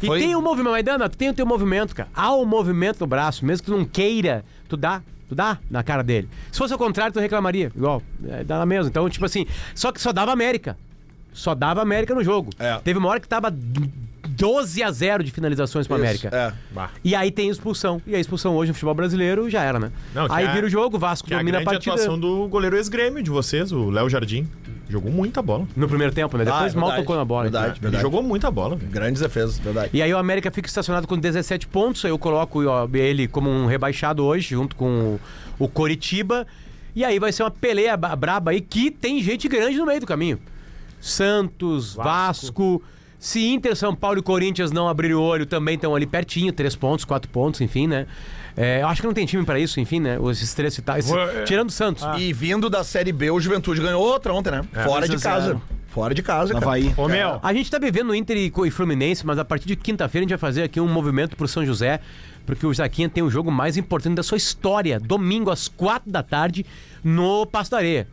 E Foi- tem o movimento, Maidana, tem o teu movimento, cara. Há o movimento no braço, mesmo que tu não queira, tu dá. Tu dá na cara dele. Se fosse ao contrário, tu reclamaria. Igual, é, dá na mesma. Então, tipo assim, só que só dava América. Só dava América no jogo. É. Teve uma hora que tava 12 a 0 de finalizações pra Isso, América. É. E aí tem expulsão. E a expulsão hoje no futebol brasileiro já era, né? Não, que aí é- vira o jogo, o Vasco a domina a grande partida. atuação do goleiro ex-grêmio de vocês, o Léo Jardim. Jogou muita bola. No primeiro tempo, né? Depois Ah, é mal verdade, tocou na bola. verdade. então. Ele jogou muita bola, velho. Grandes defesas, verdade. E aí o América fica estacionado com 17 pontos. Eu coloco ó, ele como um rebaixado hoje, junto com o, o Coritiba. E aí vai ser uma peleia ba- braba aí que tem gente grande no meio do caminho. Santos, Vasco. Se Inter, São Paulo e Corinthians não abrirem o olho, também estão ali pertinho, três pontos, quatro pontos, enfim, né? É, eu acho que não tem time pra isso, enfim, né? Esses três citados. É- Tirando o Santos. E vindo da Série B, o Juventude ganhou outra ontem, né? Fora de 2 a 0. casa. Fora de casa, cara. Havaí. Ô, meu, A gente tá vivendo Inter e e Fluminense, mas a partir de quinta-feira a gente vai fazer aqui um movimento pro São José, porque o Zaquinha tem o jogo mais importante da sua história, domingo às quatro da tarde no Passo da Areia.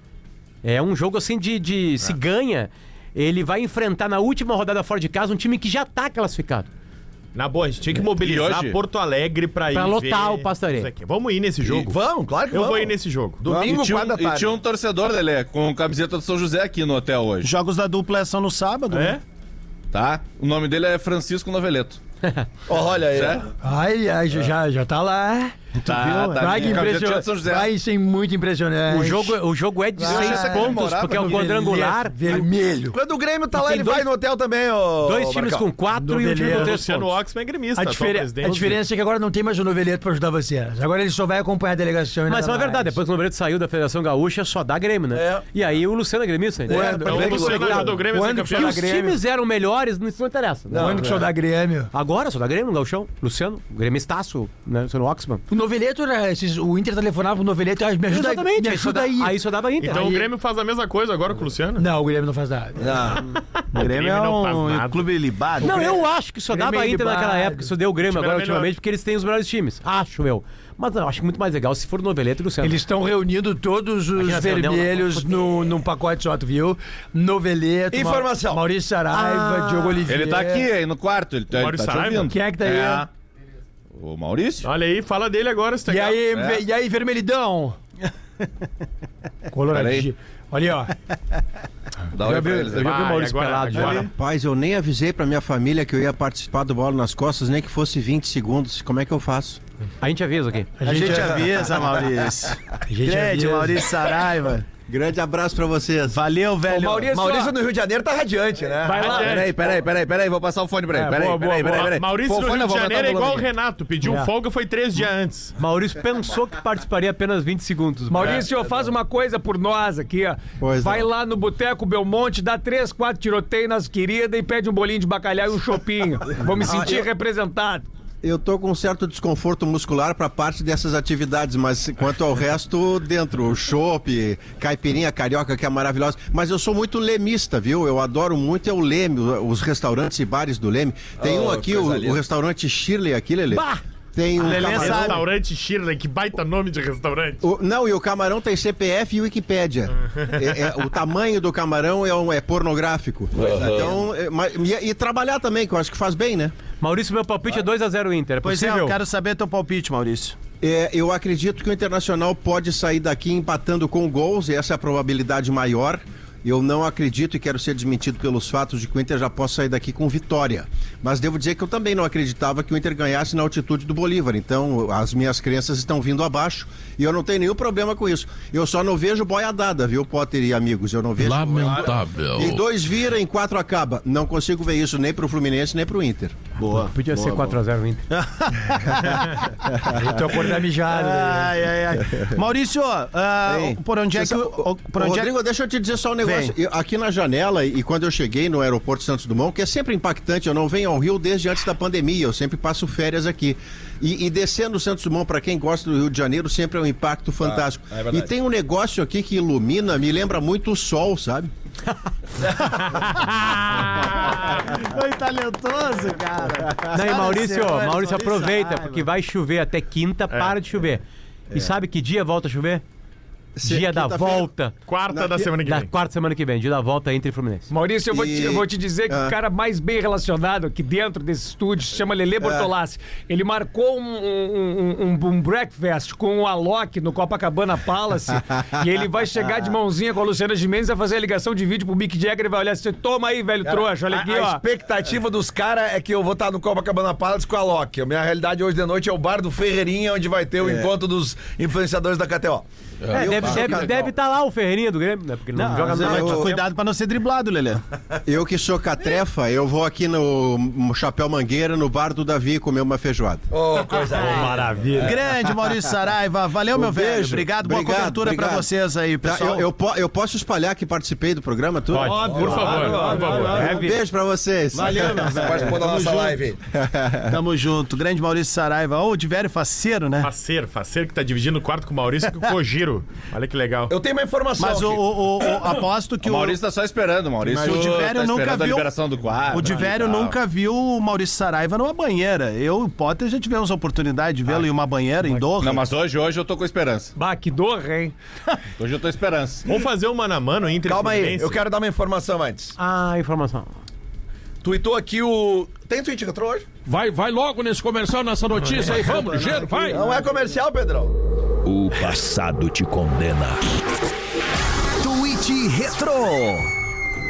É um jogo assim de, de se ganha, ele vai enfrentar na última rodada fora de casa um time que já tá classificado. Na boa, a gente tinha que mobilizar E hoje? Porto Alegre pra ir Pra lotar ver o aqui. Vamos ir nesse jogo. Vamos, claro que Eu vamos. vou ir nesse jogo. Domingo, E tinha, um, e tinha um torcedor, Lelê, com camiseta do São José aqui no hotel hoje, Jogos da dupla são no sábado, É? né? tá? O nome dele é Francisco Noveleto. Olha aí. Ai, já, já tá lá. Tá, tá. Vai que com a camiseta impressionante. Vai ser muito impressionante. O jogo, o jogo é de Vai. seis pontos, porque é o pra quadrangular. Vermelho. Quando o Grêmio tá lá, ele dois- vai no hotel também, ô. Dois times Marcão. com quatro e um time com três Luciano. Oxman é gremista, A, difere- a diferença é que agora não tem mais o noveleto pra ajudar vocês. Agora ele só vai acompanhar a delegação Mas é verdade, mais. depois que o Noveleto saiu da Federação Gaúcha, só dá Grêmio, né? É. E aí o Luciano é gremista. É, Então ver o que Luciano legal. ajudou o Grêmio a ser Quando que campeão. E os times eram melhores, isso não interessa. Quando que só dá Grêmio? Agora só dá Grêmio no Gauchão. Luciano, gremistaço, né? Luciano Oxman. O noveleto era. esses- o Inter telefonava pro noveleto e me ajuda, Exatamente, me aí só, ajuda aí. aí só dava Inter. Então Aí- o Grêmio faz a mesma coisa agora com o Luciano? Não, o Grêmio não faz nada. O Grêmio é não faz um clube libado. Não, eu acho que só Grêmio dava é Inter naquela época, só deu o Grêmio agora ultimamente, porque eles têm os melhores times. Acho eu. Mas eu acho muito mais legal se for Noveleto e Luciano. Eles estão reunindo todos os Imagina, vermelhos no, num pacote só, tu viu? Noveleto, Ma- Informação. Maurício Saraiva, Ah. Diogo Oliveira. Ele tá aqui aí no quarto, ele tá, ele Maurício tá te Saraiva? Quem é que tá aí? É. O Maurício? Olha aí, fala dele agora, se tá E aí, É. e aí, vermelhidão? Coloradinho. Olha aí, ó. Dá oi pra eles aí. eu já vi o Maurício agora- pelado já. agora- Rapaz, eu nem avisei pra minha família que eu ia participar do Bola nas Costas, nem que fosse 20 segundos. Como é que eu faço? A gente avisa aqui. A gente avisa, Maurício. gente Grande, avisa. Maurício Saraiva. Grande abraço pra vocês. Valeu, velho. Maurício, Maurício no Rio de Janeiro tá radiante, né? vai lá. Peraí, peraí, peraí, peraí, vou passar o fone pra ele. É, Peraí, boa, peraí, boa, peraí, boa. peraí. Maurício Pô, no Rio de Janeiro é igual o. Renato, pediu É. folga foi três dias antes. Maurício pensou que participaria apenas 20 segundos. Maurício, faz uma coisa por nós aqui, ó. Pois Vai não. lá no Boteco Belmonte, dá três, quatro tiroteios nas queridas e pede um bolinho de bacalhau e um chopinho. Vou me sentir eu- representado. Eu tô com um certo desconforto muscular pra parte dessas atividades, mas quanto ao resto, dentro, o chopp, caipirinha carioca, que é maravilhosa. Mas eu sou muito lemista, viu? Eu adoro muito é o Leme, os restaurantes e bares do Leme. Tem um Oh, aqui, o, o restaurante Shirley aqui. Bah! Tem um Lelê camarão. sabe. Restaurante Shirley, que baita nome de restaurante. O- não, e o camarão tem CPF e Wikipédia. É- é- o tamanho do camarão é, um- é pornográfico. Então, é, mas- e, e trabalhar também, que eu acho que faz bem, né? Maurício, meu palpite é 2x0 Inter. É Pois é, possível? eu quero saber teu palpite, Maurício. É, eu acredito que o Internacional pode sair daqui empatando com gols, e essa é a probabilidade maior. Eu não acredito e quero ser desmentido pelos fatos de que o Inter já possa sair daqui com vitória. Mas devo dizer que eu também não acreditava que o Inter ganhasse na altitude do Bolívar. Então, as minhas crenças estão vindo abaixo e eu não tenho nenhum problema com isso. Eu só não vejo boiadada, viu, Potter e amigos? Eu não vejo. Lamentável. Em dois vira, em quatro acaba. Não consigo ver isso nem pro Fluminense, nem pro Inter. Boa. Podia ser 4x0 Inter. Eu tô acordando mijado. né? Ai, ai, ai. Maurício, Hein? por onde é que. O- o- Por Ô, onde é Rodrigo, deixa eu te dizer só um negócio. Vem. Eu- aqui na janela, e quando eu cheguei no aeroporto Santos Dumont, que é sempre impactante, eu não venho ao Rio desde antes da pandemia, eu sempre passo férias aqui. E, e descendo o Santos Dumont, para quem gosta do Rio de Janeiro, sempre é um impacto fantástico. é verdade. e tem um negócio aqui que ilumina, me lembra muito o sol, sabe? Foi talentoso, cara. Não, e Maurício, Maurício, aproveita, porque vai chover até quinta, para de chover. E sabe que dia volta a chover? Se- dia da volta. Quarta Na- da semana que Da vem. quarta semana que vem, dia da volta entre Fluminense. Maurício, eu vou, te, E- eu vou te dizer que Ah. o cara mais bem relacionado aqui dentro desse estúdio se chama Lele Bortolassi. Ele marcou um, um, um- um breakfast com o Alok no Copacabana Palace e ele vai chegar de mãozinha com a Luciana Gimenez vai fazer a ligação de vídeo pro Mick Jagger e vai olhar assim, toma aí, velho trouxa, olha A, aqui, a ó. expectativa dos caras é que eu vou estar no Copacabana Palace com a Loki. A minha realidade hoje de noite é o bar do Ferreirinha, onde vai ter o encontro dos influenciadores da KTO. É, Eu- deve estar eu- deve tá lá o Ferreirinha do Grêmio, né? Porque ele não, Não, joga mas nada. eu- eu- cuidado pra não ser driblado, Lelê. Eu que sou catrefa, eu vou aqui no Chapéu Mangueira, no bar do Davi, comer uma feijoada. Ô, coisa linda. Maravilha. Grande Maurício Saraiva. Valeu, meu velho. beijo. Obrigado. Boa Obrigado, cobertura pra obrigado. vocês aí, Tá, pessoal. eu, eu eu posso espalhar que participei do programa, tudo? Pode, por favor, por favor. Um beijo pra vocês. Valeu, meu Você velho. participou da nossa live. Tamo junto. Grande Maurício Saraiva. Ô, de velho faceiro, né? Faceiro, faceiro que tá dividindo o quarto com o Maurício e com o Olha que legal. Eu tenho uma informação Mas o, aqui. o- o- o- aposto que O o. Maurício tá só esperando, o Maurício Mas o Divério tá nunca esperando a viu- liberação do quadro. O Divério e tal. nunca viu o Maurício Saraiva numa banheira. Eu e o Potter já tivemos a oportunidade de vê-lo em uma banheira em Doha. Não, mas hoje, hoje eu tô com esperança. Bah, que dor, hein? Hoje eu tô esperança. Vamos fazer um mano a mano entre Calma aí, eu quero dar uma informação antes. Ah, informação. Tweetou aqui o. Tem tweet retrô hoje? Vai, vai logo nesse comercial, nessa notícia aí. Vamos, ligeiro, vai. Não é comercial, Pedrão. O passado te condena. Tweet Retro.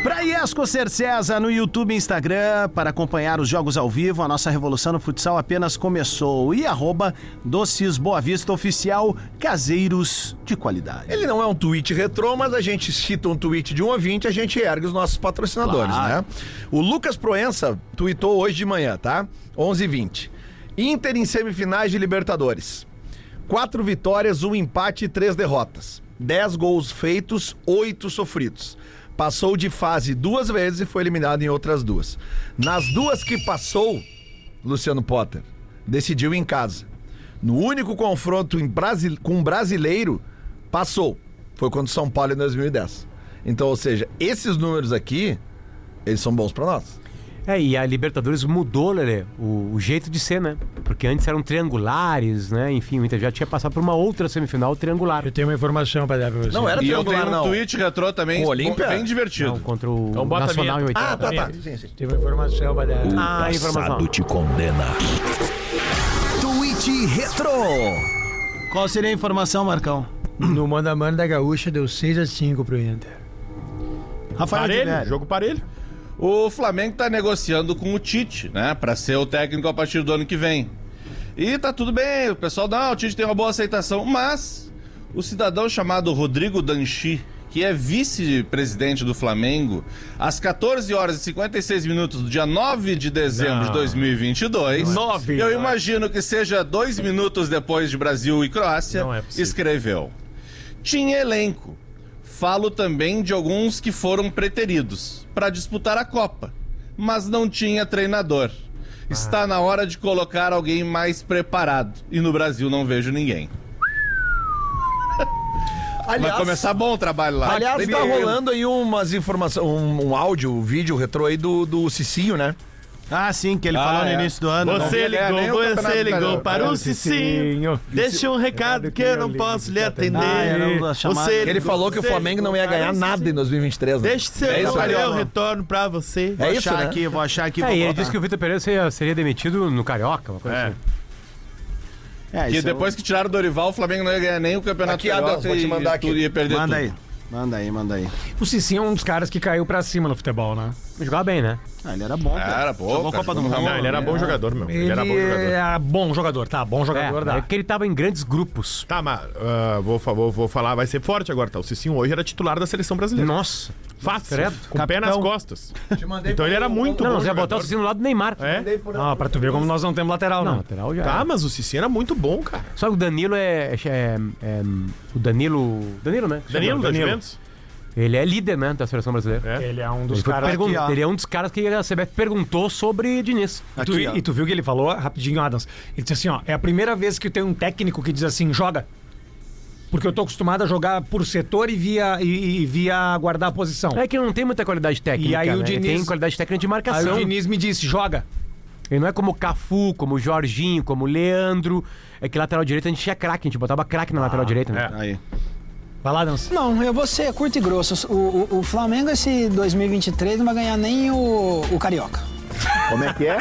Pra Iesco Ser César no YouTube e Instagram, para acompanhar os jogos ao vivo, a nossa revolução no futsal apenas começou. E arroba Doces Boa Vista Oficial, caseiros de qualidade. Ele não é um tweet retrô, mas a gente cita um tweet de um ouvinte, a gente ergue os nossos patrocinadores, Claro. né? O Lucas Proença tweetou hoje de manhã, tá? 11h20. Inter em semifinais de Libertadores. Quatro vitórias, um empate e três derrotas. Dez gols feitos, oito sofridos. Passou de fase duas vezes e foi eliminado em outras duas. Nas duas que passou, Luciano Potter decidiu em casa. No único confronto com um brasileiro, passou. Foi contra o São Paulo em 2010. Então, ou seja, esses números aqui, eles são bons pra nós. É, e a Libertadores mudou, Lelê, o, o jeito de ser, né? Porque antes eram triangulares, né? Enfim, o Inter já tinha passado por uma outra semifinal triangular. Eu tenho uma informação pra dar pra você. Não era E eu tenho triangular, um não. tweet retrô também, o Olímpia? bem divertido. Não, contra o Então bota a Nacional em oitavo. Ah, tá, tá. Sim, sim. Tem uma informação pra dar. O Ah, informação. te condena. Tweet Retro. Qual seria a informação, Marcão? No mano a mano da Gaúcha deu 6x5 pro Inter. Rafael Parelho, jogo parelho. O Flamengo tá negociando com o Tite, né? Pra ser o técnico a partir do ano que vem. E tá tudo bem, o pessoal, não, o Tite tem uma boa aceitação, mas o cidadão chamado Rodrigo Danchi, que é vice-presidente do Flamengo, às 14 horas e 56 minutos do dia 9 de dezembro de 2022, Nove. eu imagino que seja dois minutos depois de Brasil e Croácia, Não é escreveu. Tinha elenco. Falo também de alguns que foram preteridos para disputar a Copa, mas não tinha treinador. Está na hora de colocar alguém mais preparado e no Brasil não vejo ninguém. Vai começar bom o trabalho lá. Aliás, tá rolando aí umas informações, um, um áudio, um vídeo retrô aí do, do Cicinho, né? Ah, sim, que ele Ah, falou no é. início do ano. Você ligou, o você ligou para o É, Cicinho. Deixa um recado que eu não posso lhe atender. Ah. Você Ele falou que o Flamengo não ia ganhar para o nada em Cicinho. 2023. né? Deixa seu É eu retorno pra você. Vou É isso, achar né? aqui, vou achar aqui. É, e ele disse que o Vitor Pereira seria, demitido no Carioca, uma coisa É. assim. É, Que isso é depois que tiraram o Dorival, o Flamengo não ia ganhar nem o campeonato Aqui, Adams, vou te e mandar aqui. ia perder Manda tudo. aí. Manda aí, manda aí. O Cicinho é um dos caras que caiu pra cima no futebol, né? Jogava bem, né? Ah, ele era bom. cara. Era, pô, Jogou cara, Copa do Mundo. Não, ele era bom jogador, meu. Ele, Ele era bom jogador. é bom jogador, tá? Bom jogador, É, dá. é que ele tava em grandes grupos. Tá, mas ah, vou, vou, vou falar, vai ser forte agora, tá? O Cicinho hoje era titular da seleção brasileira. Nossa. Fácil. credo. Com o pé nas costas. Então ele era muito Não, bom. nós ia botar o. Cicinho no lado do Neymar. É? Ah, pra tu ver como nós não temos lateral, Não, não. lateral já. Tá, é. mas o Cicinho era muito bom, cara. Só que o Danilo é, é- é- O Danilo. Danilo, né? Danilo, da Danilo. Ele é líder, né? Da seleção brasileira. É. Ele é um dos caras pergun- ó. ele é um dos caras que a CBF perguntou sobre Diniz. E tu, Aqui, ó. e tu viu que ele falou rapidinho, Adams? Ele disse assim, ó, é a primeira vez que tem um técnico que diz assim, joga. Porque eu tô acostumado a jogar por setor e via, e, e via guardar a posição. É que não tem muita qualidade técnica. E aí o né? Diniz- Tem qualidade técnica de Aí marcação. o Diniz me disse, joga. Ele não é como o Cafu, como o Jorginho, como o Leandro. É que lateral direito a gente tinha craque, a gente botava craque na lateral direita, né? Aí. Vai lá, Adams. Não, eu vou ser curto e grosso. O, o, o Flamengo, esse 2023, não vai ganhar nem o, o Carioca. Como é que é?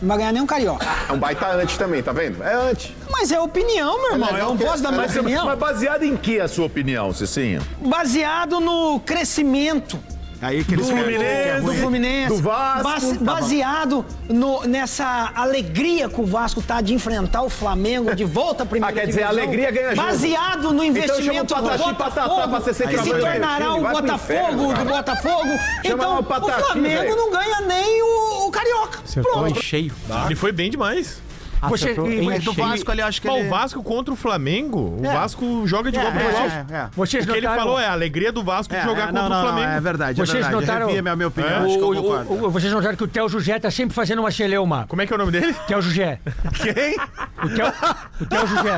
Não vai ganhar nem o Carioca. É um baita antes também, tá vendo? É antes. Mas é opinião, meu irmão. Eu não posso dar minha Mas, opinião. mas baseado em que a sua opinião, Cicinho? Baseado no crescimento Aí que eles Do Fluminense, do Fluminense. do Vasco. base- baseado no- nessa alegria que o Vasco tá de enfrentar o Flamengo de volta à primeira Ah, quer dizer, divisão. a alegria ganha jogo. Baseado no Então investimento o do Patatá pra Botafogo, ser que se tornará o Botafogo inferno, do. Botafogo. Então, o Flamengo não ganha nem o, o Carioca. Acertou Pronto. cheio. Ele foi bem demais. Acertou e- E do. Vasco ali, eu acho que ele... o Vasco contra o Flamengo, o É. Vasco joga de É, igual pra é, é, é. Vocês O que ele notaram- falou é a alegria do Vasco de É, jogar é, contra não, o não, Flamengo. não, é verdade, é Vocês verdade. notaram- Eu minha, minha opinião, É? acho que eu O- concordo. o- o- vocês notaram que o Theo Jugé tá sempre fazendo uma cheleuma. Como é que é o nome dele? Theo Jugé. Quem? O Theo, o Theo Jugé.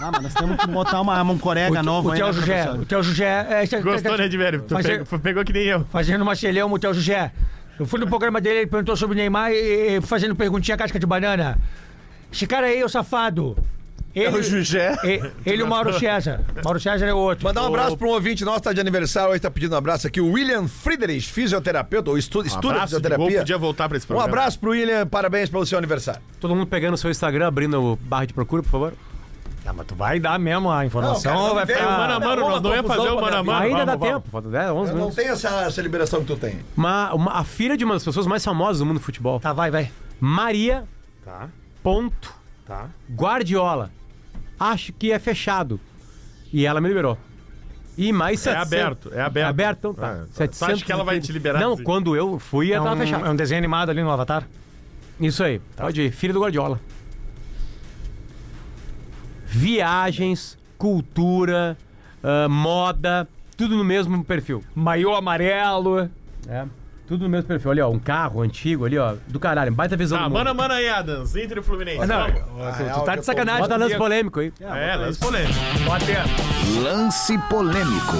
Ah, mas nós temos que botar uma, um corega novo O aí, Theo né, Jugé. professor? O Theo Jugé. Gostou, né, Fazer- pegou, que nem eu. Fazendo uma cheleuma, o Theo Jugé. Eu fui no programa dele, ele perguntou sobre o Neymar e, e fazendo perguntinha casca de banana. Esse cara aí, o safado. Ele, É o Jugé. e- Ele e o Mauro César. Mauro César é o outro. Mandar um abraço para um ouvinte nosso, tá de aniversário, hoje tá pedindo um abraço aqui, o William Friedrich, fisioterapeuta, ou estuda, estuda Um gol, fisioterapia. podia voltar pra esse Um programa. abraço pro William, parabéns pelo seu aniversário. Todo mundo pegando o seu Instagram, abrindo o barra de procura, por favor. Ah, mas tu vai dar mesmo a informação Não, cara, vai ficar... Mano a mano, nós não ia fazer o mano a mano. Ainda vamos, dá vamos. tempo, falta 10, 11 Eu não minutos. tenho essa, essa liberação que tu tem. Uma, uma- a filha de uma das pessoas mais famosas do mundo do futebol, Tá, vai, vai. Maria Tá, Ponto tá. Guardiola. Acho que é fechado. E ela me liberou. E mais É 700. aberto, é aberto. É aberto, então tá. É, tu 700 acha que ela vai te liberar Não, assim? quando eu fui, É ela tava um, fechada. é um desenho animado ali no Avatar. Isso aí, pode ir. Filho do Guardiola. Viagens, cultura, ah, moda, tudo no mesmo perfil. Maiô amarelo. É. Tudo no mesmo perfil. Olha, ó, um carro antigo ali, ó. Do caralho, baita visão Tá, do mundo. mano aí, Adams. Inter e Fluminense. Não, Vamos. tu, tu tá de sacanagem. Bota lance polêmico aí. É, lance polêmico. Lance polêmico.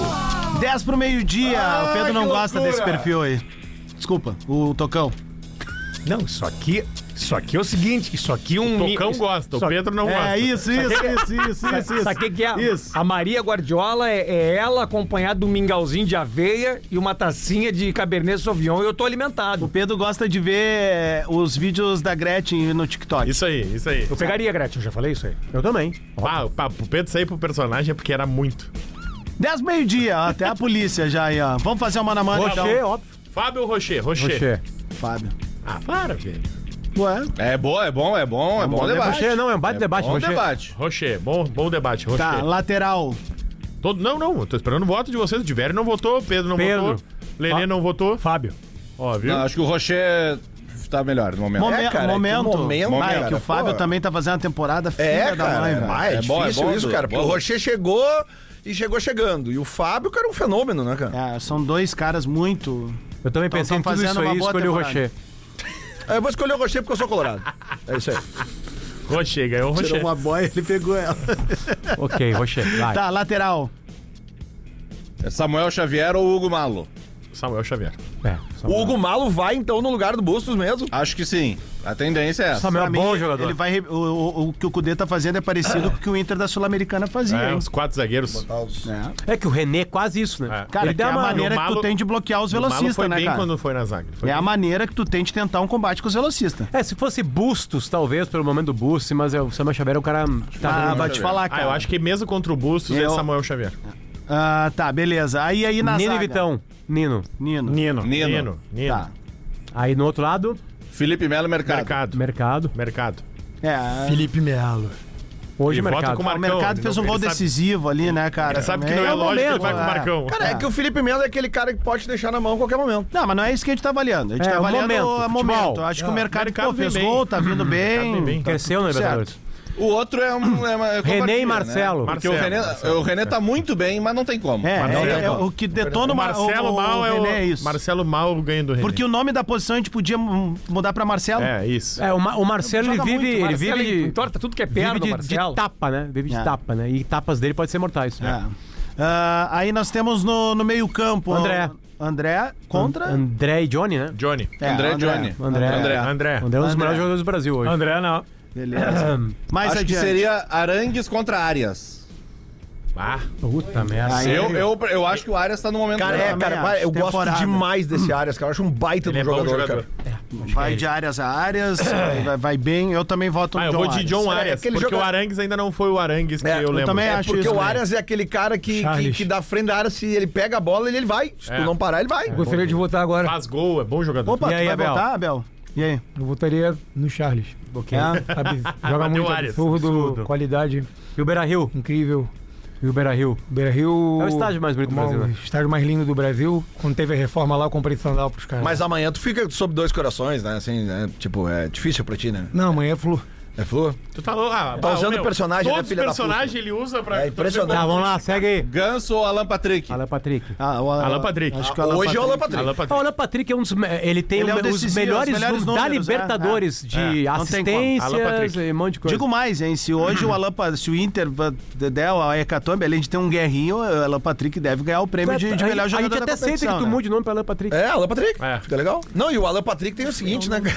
10 pro meio-dia. o Pedro não gosta desse perfil aí. Desculpa, o Tocão. Não, isso aqui... Isso aqui é o seguinte, isso aqui é um... O Tocão isso- gosta, o isso- Pedro não gosta. É isso, isso, isso, isso, isso, isso. Sabe o que, que é? Isso. A Maria Guardiola é, é ela acompanhada de um mingauzinho de aveia e uma tacinha de Cabernet Sauvignon e eu tô O alimentado. Pedro gosta de ver eh, os vídeos da Gretchen no TikTok. Isso aí, isso aí. Eu pegaria, Gretchen, eu já falei isso aí. Eu também. Pá, o Pedro sair pro personagem é porque era muito. 10 meio-dia, até a polícia já aí, ó. Vamos fazer uma na mano então. Rocher, óbvio. Fábio Rocher, Rocher. Rocher. Fábio. Ah, para, velho. Ué, É bom, é bom, é bom, é bom debate. Rocher não, é um baita debate, Bom Rocher. debate. Rocher, bom, bom debate, Rocher. tá, lateral. Todo, não, não, eu tô esperando o voto de vocês. O Diverio não votou, Pedro não Pedro. votou, Lelê Fa- não votou. Fábio. Ó, viu? Não, acho que o Rocher tá melhor no momento. Momen- É, cara, é que momento. momento, Ah, é cara, que o Fábio pô. também tá fazendo uma temporada filha É, da cara, mãe, é, velho. É bom, é difícil bom, isso, cara. Porque bom. o Rocher chegou e chegou chegando. E o Fábio, cara, é um fenômeno, né, cara? É, são dois caras muito. Eu também Então, pensei em tudo isso fazendo aí e escolhi o. Rocher. Eu vou escolher o Rocher porque eu sou colorado. É isso aí. Rocher, ganhou o Rocher. Tirou uma boia, ele pegou ela. Ok, Rocher, vai. Tá, lateral. É Samuel Xavier ou Hugo Malo? Samuel Xavier. É, O Hugo Malo vai, então, no lugar do Bustos mesmo. Acho que sim. A tendência é essa. Samuel é bom jogador. Ele vai, o, o- o que o Cudê tá fazendo é parecido com o que o Inter da Sul-Americana fazia, É, hein? os quatro zagueiros. É. É que o René é quase isso, né? É. Cara, Ele é a uma- maneira o que tu Malo- tem de bloquear os O Malo velocistas, foi né, bem cara? quando foi na zaga. Foi É a bem. maneira que tu tem de tentar um combate com os velocistas. É, se fosse Bustos, talvez, pelo momento do Bustos, mas é, o Samuel Xavier é um cara que tá Ah, vai te falar, Ah, cara. eu acho que mesmo contra o Bustos é Eu- Samuel Xavier. Ah, tá, beleza. Aí, aí na Nino e zaga. Vitão. Nino. Nino. Nino. Nino. Nino, Nino. Tá. Aí no outro lado, Felipe Melo Mercado. Mercado. mercado. Mercado. É, Felipe Melo. Hoje vota mercado. com o o Marcão. mercado fez um Ele gol sabe- decisivo ali, né, cara? Ele sabe que Também. não é, É o lógico que ele momento, vai com o é. Marcão. Cara, é. que o Felipe Melo é aquele cara que pode deixar na mão a qualquer momento. Não, mas não é isso que a gente tá avaliando. A gente É, tá o avaliando momento, o futebol. momento. Acho que o mercado, mercado pô, fez bem. gol, tá vindo bem. vem bem. Cresceu tudo Libertadores. O outro é um. É uma, é René e Marcelo. Né? Porque o, Marcelo, René, Marcelo. o René tá muito bem, mas não tem como. É, Marcelo. é, é o que detona O Marcelo Mal é o. René, isso. Marcelo Mal ganha do René. Porque o nome da posição a gente podia mudar pra Marcelo. É, isso. É, o, Ma- o Marcelo, ele vive, muito, ele Marcelo vive de, entorta tudo que é perna vive do de, de Marcelo. tapa, né? Vive de É. tapa, né? E tapas dele podem ser mortais. É. Ah, aí nós temos no, no meio-campo. André. André contra. André e Johnny, né? Johnny. É, André Johnny. André. André. André. André é um dos melhores jogadores do Brasil hoje. André não. Beleza. Mais Acho que adiante. seria Arangues contra Arias. Ah, Puta merda. Eu, eu, eu acho que o Arias tá no momento Cara, é, cara, acho. eu gosto Temporada. demais desse Arias, cara. Eu acho um baita ele de é jogador, jogador. cara. Vai de áreas a áreas, vai, vai bem. Eu também voto no Ah, eu John vou de Arias. John É, Arias, aquele porque joga- o Arangues ainda não foi o Arangues que É, eu eu lembro. também É acho porque isso, o né? Arias é aquele cara que, que, que dá frente da área, se ele pega a bola, ele, ele vai. Se É. tu não parar, ele vai. Gostaria de votar agora. Faz gol, é bom jogador. Opa, E aí, tu vai Abel? votar, Abel? E aí? Eu votaria no Charles. Ok. É? Sabe, joga muito Arias, absurdo, absurdo. qualidade E o Beira Rio. incrível. E o Beira Rio. Beira Rio. É o estádio mais bonito do Brasil, O né? estádio mais lindo do Brasil. Quando teve a reforma lá, eu comprei sandal pros caras. Mas amanhã tu fica sob dois corações, né? Assim, né? Tipo, é difícil pra ti, né? Não, amanhã é flu. É Flu? Tu tá louco? Ah, Tá bah, usando meu, personagem, né, Todos os filha da personagens ele usa pra. É impressionante. Tá, vamos lá, segue aí. Ganso ou Alan Patrick? Alan Patrick. Ah, o Alan Patrick. Acho que o Alan Hoje é o Alan Patrick. Patrick. Alan Ah, Patrick. O Alan Patrick é um dos. Ele tem Ele é o um- os decisivo, melhores, os melhores números da é, Libertadores é. de É, como. Alan assistências Patrick. e um monte de coisa. Digo mais, hein? Se hoje o Alan, se o Inter der a Hecatombe, além de ter um guerrinho, o Alan Patrick deve ganhar o prêmio de, de melhor a jogador gente da até aceita que tu né? mude o nome pra Alan Patrick. É, Alan Patrick. É. Fica legal. Não, e o Alan Patrick tem o seguinte, né?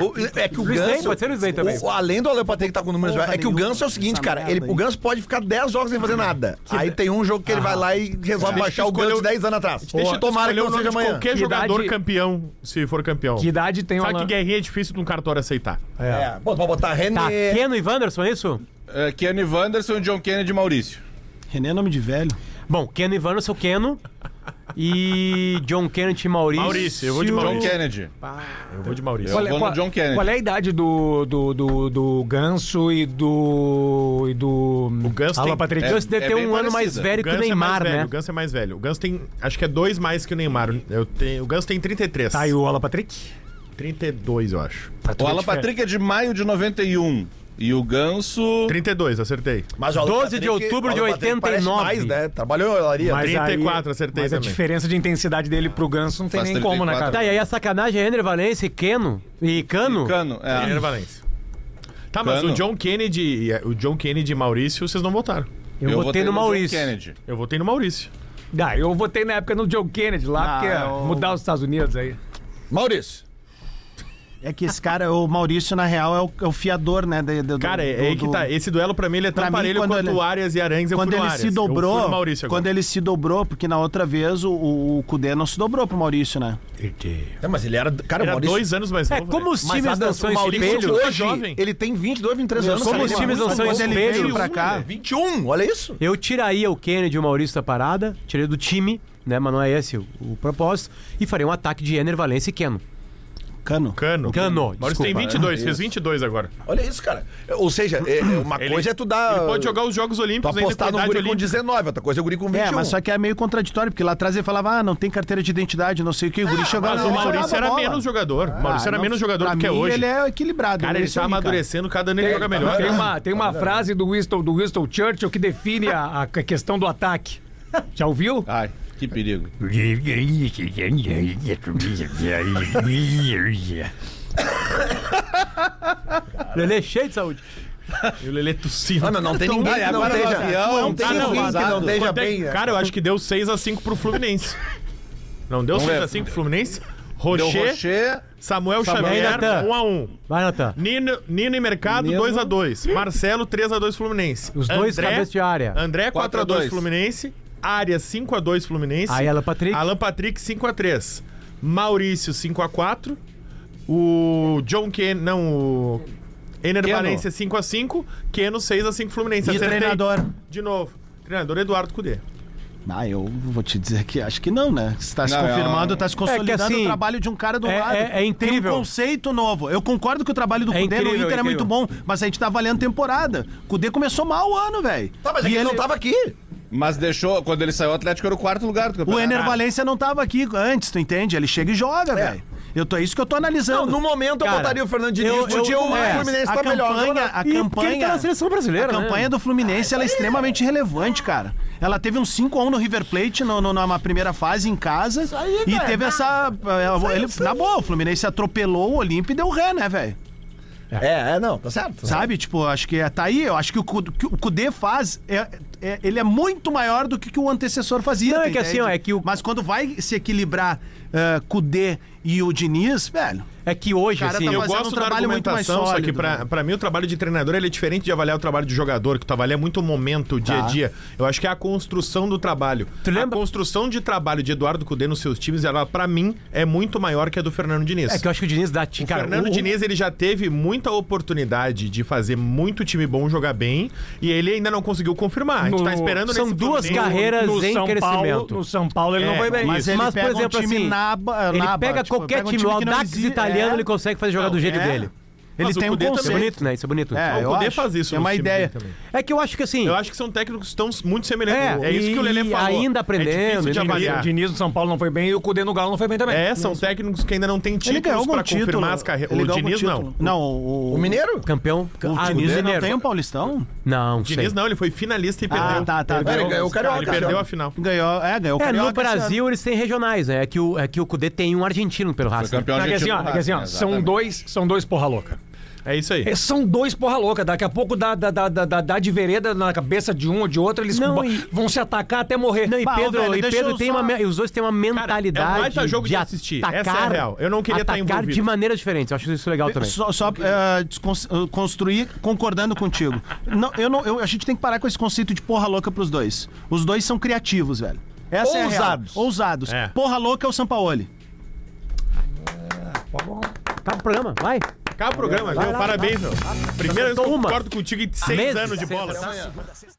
O- é que o Luiz Ney, Ganso. pode ser Luiz Ney também. O- além do Alan Patrick tá com números. Porra É que o nenhuma, Ganso é o seguinte, essa cara. merda Ele, aí. o Ganso pode ficar 10 jogos sem fazer nada. Aí tem um jogo que ele vai lá e resolve baixar o Ganso escolher o- 10 anos atrás. Deixa eu Tomara que escolher não o nome seja de amanhã. qualquer Que jogador idade- campeão, se for campeão. Que idade tem o Sabe que Alan? guerrinha é difícil de um cartório aceitar. É. Pô, pode botar René. Tá, Keno e Wanderson, é isso? É, Kenny Wanderson, John Kennedy e Maurício. René é nome de velho. Bom, Keno e Wanderson, Keno. E John Kennedy e Maurício. Maurício, eu vou de John Maurício. Kennedy. Eu vou de Maurício. Eu vou no John Kennedy. qual é a idade do, do, do, do Ganso e do. e do. O Ganso Alan tem- Patrick? é- Ganso deve é ter bem um ano mais parecida. velho O que o é Neymar, velho, né? O Ganso é mais velho. O Ganso tem, acho que é dois mais que o Neymar. Eu tenho, o Ganso tem 33. Tá, e o Alan Patrick? 32, eu acho. O Alan Patrick é de maio de 91. E o Ganso. 32, acertei. Mas o Alan 12 de Patrick- outubro de o Alan Patrick parece 89. Mais, né? Trabalhou em olaria. Mas 34, aí- acertei Mas a também. diferença de intensidade dele pro Ganso não tem Faz nem como, né, 34. cara? Tá, e aí a sacanagem é Ender Valência e Keno. E Cano. Cano. É. Mineiro Valência. Tá, mas Cano. o John Kennedy, e o John Kennedy e Maurício, vocês não votaram. Eu, votei no John Maurício. Kennedy. Eu votei no Maurício. Ah, eu votei na época no John Kennedy lá, Ah, porque eu- mudar os Estados Unidos aí. Maurício. É que esse cara, o Maurício, na real, é o, é o fiador, né? do- Cara, é, do- é aí que tá. Esse duelo pra mim ele é tão Pra parelho quando quanto ele- o Arias e Arangues. Quando ele Arias. se dobrou, no Maurício agora. quando ele se dobrou, porque na outra vez o, o, o Cudê não se dobrou pro Maurício, né? É, mas ele era. Cara, o Era Maurício. dois anos mais É, novo. como né? os times não são o Maurício espelho. hoje, jovem. ele tem 22, 23 anos. Como cara. os times não são espelho, pra cá. 21, olha isso. Eu tiraria o Kennedy e o Maurício da parada, tiraria do time, né? Mas não é esse o, o propósito. E faria um ataque de Ener, Valência e Keno. Cano. Cano. Cano, Maurício tem desculpa. 22, fez 22 agora. Olha isso, cara. Ou seja, é- é uma Ele- coisa é tu dar. Ele pode jogar os Jogos Tu Olímpicos ainda com apostar no idade guri com olímpica. 19, outra coisa é o guri com 21. É, mas só que é meio contraditório, porque lá atrás ele falava, ah, não tem carteira de identidade, não sei o que, o guri chegou Mas lá, o Maurício era bola. menos jogador. O Maurício Ah, era não, menos jogador pra do que é mim, hoje. ele é equilibrado. Cara, é ele isso tá aí, cara. amadurecendo, cada ano ele joga melhor. Tem uma, tem uma frase do Winston, do Winston Churchill que define a, a questão do ataque. Já ouviu? Ai, que perigo. Lelê cheio de saúde. E o Lelê tossindo. Ah, não, não tem ninguém que não no esteja. Não tem ninguém que não esteja é bem. né? Cara, eu acho que deu 6x5 pro Fluminense. Não deu Vamos ver. 6x5 pro Fluminense? Deu Rocher, Rocher. Samuel Xavier, Natan. 1x1. Vai, Natan. Nino, Nino e Mercado, Nino. 2x2. Marcelo, 3x2 Fluminense. Os dois cabeças de área. André, 4x2 4x2 Fluminense. Arias, 5x2 Fluminense. Aí Alan Patrick. Alan Patrick, 5x3. Maurício, 5x4. O John Ken, não, o Ener. Valência, 5x5. Keno, 6x5 Fluminense. E Acertei. treinador? De novo. Treinador Eduardo Cudê. Ah, eu vou te dizer que acho que não, né? Você tá se Não, é confirmando, um- tá se consolidando assim, o trabalho de um cara do é- lado. é- é incrível. Tem um conceito novo. Eu concordo que o trabalho do É Cudê no incrível, Inter é muito bom, mas a gente tá avaliando temporada. O Cudê começou mal o ano, velho. Tá, mas é E que ele não tava aqui. Mas deixou, quando ele saiu, o Atlético era o quarto lugar do O campeonato. Ener Valência não tava aqui antes, tu entende? Ele chega e joga, velho. Eu tô, é isso que eu tô Não, analisando. no momento eu Cara, botaria o Fernando Diniz, eu- porque eu- o é, Fluminense tá melhor. campanha, Agora- a E campanha, tá na seleção brasileira, a né? campanha do Fluminense ela é extremamente relevante, cara. Ela teve um 5x1 no River Plate no, no- numa primeira fase em casa. e teve essa. eh, ele, na boa, o Fluminense atropelou o Olímpio e deu ré, né, velho? É, é, não, tá certo. tá. Sabe? Tipo, acho que é, tá aí. Eu acho que o, que o Cudê faz. É, é- ele é muito maior do que, que o antecessor fazia. Não, é que assim, ó, é que o- Mas quando vai se equilibrar uh, Cudê e o Diniz, velho. É que hoje, Cara, assim, tá eu gosto um da trabalho muito mais argumentação, só que sólido, pra, velho. pra mim o trabalho de treinador ele é diferente de avaliar o trabalho de jogador, que tu avalia muito o momento, o dia a Tá. dia. Eu acho que é a construção do trabalho. Tu lembra- A construção de trabalho de Eduardo Cudê nos seus times, ela pra mim é muito maior que a do Fernando Diniz. é que eu acho que o Diniz dá... O cara, Fernando o- Diniz ele já teve muita oportunidade de fazer muito time bom jogar bem e ele ainda não conseguiu confirmar. A gente No- tá esperando são nesse duas carreiras no em São crescimento. Paulo, no São Paulo ele É, não foi bem. Mas Mas, por exemplo, um time assim, naba, Ele naba, pega tipo, qualquer time, o existe- italiano, é. ele consegue fazer jogar do jeito é. dele. Ele Mas o tem um Cudê também. Isso é conceito. bonito, né? Isso é bonito. É, o acho. faz isso É no uma ideia. É que eu acho que assim. Eu acho que são técnicos que estão muito semelhantes. É, É, isso que o Lelê falou. ainda aprendendo, É difícil de avaliar. O Diniz no São Paulo não foi bem e o Cudê no Galo não foi bem também. É, são técnicos que ainda não têm Ele ganhou títulos título. confirmar as carreiras. Ele O Diniz título. não. Não, o, O Mineiro? Campeão. o Ah, Diniz não Mineiro. tem um Paulistão? Não, O Diniz não, ele foi finalista e perdeu. Ah, tá, tá. Ele ganhou o Carioca. Ele perdeu a final. Ganhou, é, ganhou o É, no Carioca ano. Brasil eles têm regionais, né? É que o, é que o Cudê tem um argentino pelo Racing. campeão É que assim, ó, argentino é que assim, ó, são dois, são dois porra louca. É isso aí. É, São dois porra louca. Daqui a pouco dá, dá, dá, dá, dá, de vereda na cabeça de um ou de outro, eles Não, e- vão se atacar até morrer. Não, e ô, Pedro, velho, e Pedro tem só- uma. me- Os dois têm uma mentalidade. é um baita jogo de assistir. Essa é a real. Eu não queria estar atacar envolvido. de maneiras diferentes. Eu acho isso legal também. Só, só eh, construir concordando contigo. Não, eu não, eu- a gente tem que parar com esse conceito de porra louca pros dois. Os dois são criativos, velho. Essa é a real. Ousados. Ousados. É. Porra louca é o Sampaoli. Acaba o programa, vai. Acaba o programa, viu? Parabéns, meu. Primeiro vez que eu Uma. concordo contigo em seis Meses. anos de bola.